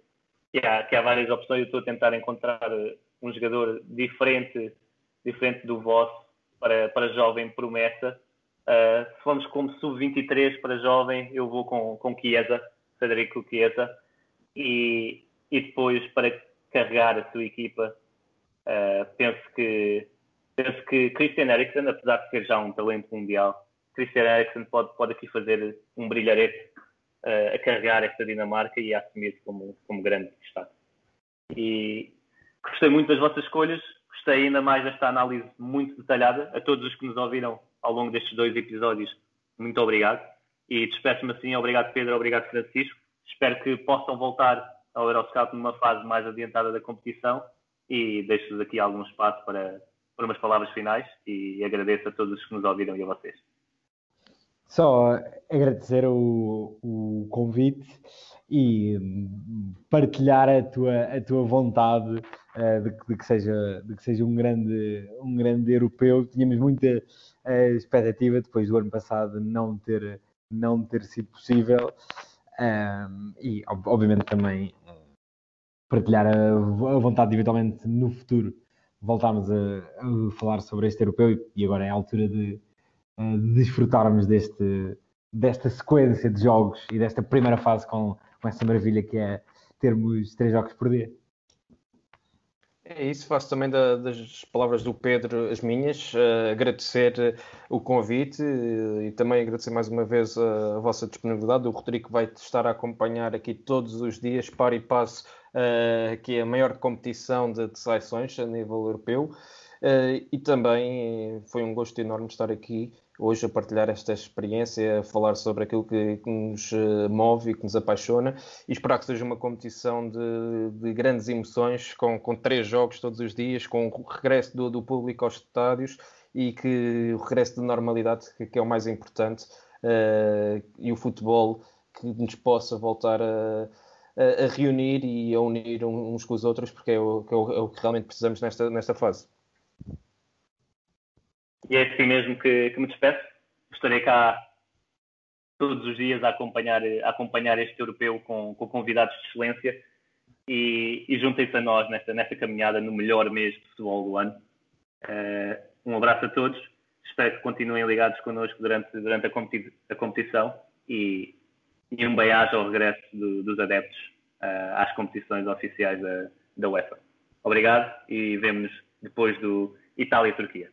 que, há, que há várias opções, eu estou a tentar encontrar um jogador diferente, diferente do vosso para, para jovem promessa. Uh, se formos como sub-23 para jovem, eu vou com, com Chiesa, Federico Chiesa, e, e depois para carregar a sua equipa, Uh, penso que penso que Christian Eriksen, apesar de ser já um talento mundial, Christian Eriksen pode, pode aqui fazer um brilharete uh, a carregar esta Dinamarca e a assumir como, como grande destaque. E gostei muito das vossas escolhas, gostei ainda mais desta análise muito detalhada. A todos os que nos ouviram ao longo destes dois episódios, muito obrigado. E despeço-me assim, obrigado Pedro, obrigado Francisco. Espero que possam voltar ao Euroscout numa fase mais adiantada da competição e deixo-vos aqui algum espaço para, para umas palavras finais e agradeço a todos os que nos ouviram e a vocês.
Só agradecer o, o convite e partilhar a tua, a tua vontade uh, de, de, que seja, de que seja um grande, um grande europeu. Tínhamos muita uh, expectativa depois do ano passado não ter, não ter sido possível. Um, e obviamente também partilhar a, a vontade de eventualmente no futuro voltarmos a, a, falar sobre este europeu e agora é a altura de, de desfrutarmos deste, desta sequência de jogos e desta primeira fase com, com essa maravilha que é termos três jogos por dia.
É isso, faço também da, das palavras do Pedro as minhas, uh, agradecer o convite uh, e também agradecer mais uma vez a, a, vossa disponibilidade. O Rodrigo vai estar a acompanhar aqui todos os dias, para e passo, uh, que é a maior competição de, de seleções a nível europeu. Uh, e também foi um gosto enorme estar aqui hoje a partilhar esta experiência, a falar sobre aquilo que, que nos eh, move e que nos apaixona e esperar que seja uma competição de, de grandes emoções, com, com, três jogos todos os dias, com o regresso do, do público aos estádios e que o regresso de normalidade, que, que é o mais importante, uh, e o futebol que nos possa voltar a a, reunir e a unir uns com os outros, porque é o, é o, é o que realmente precisamos nesta, nesta fase.
E é assim mesmo que, que me despeço. Estarei cá todos os dias a acompanhar, a acompanhar este europeu com, com convidados de excelência e, e juntem-se a nós nesta, nesta caminhada no melhor mês de futebol do ano. Uh, um abraço a todos. Espero que continuem ligados connosco durante, durante a, competi a competição e e um bem-aja ao regresso do, dos adeptos uh, às competições oficiais da, da UEFA. Obrigado e vemo-nos depois do Itália-Turquia.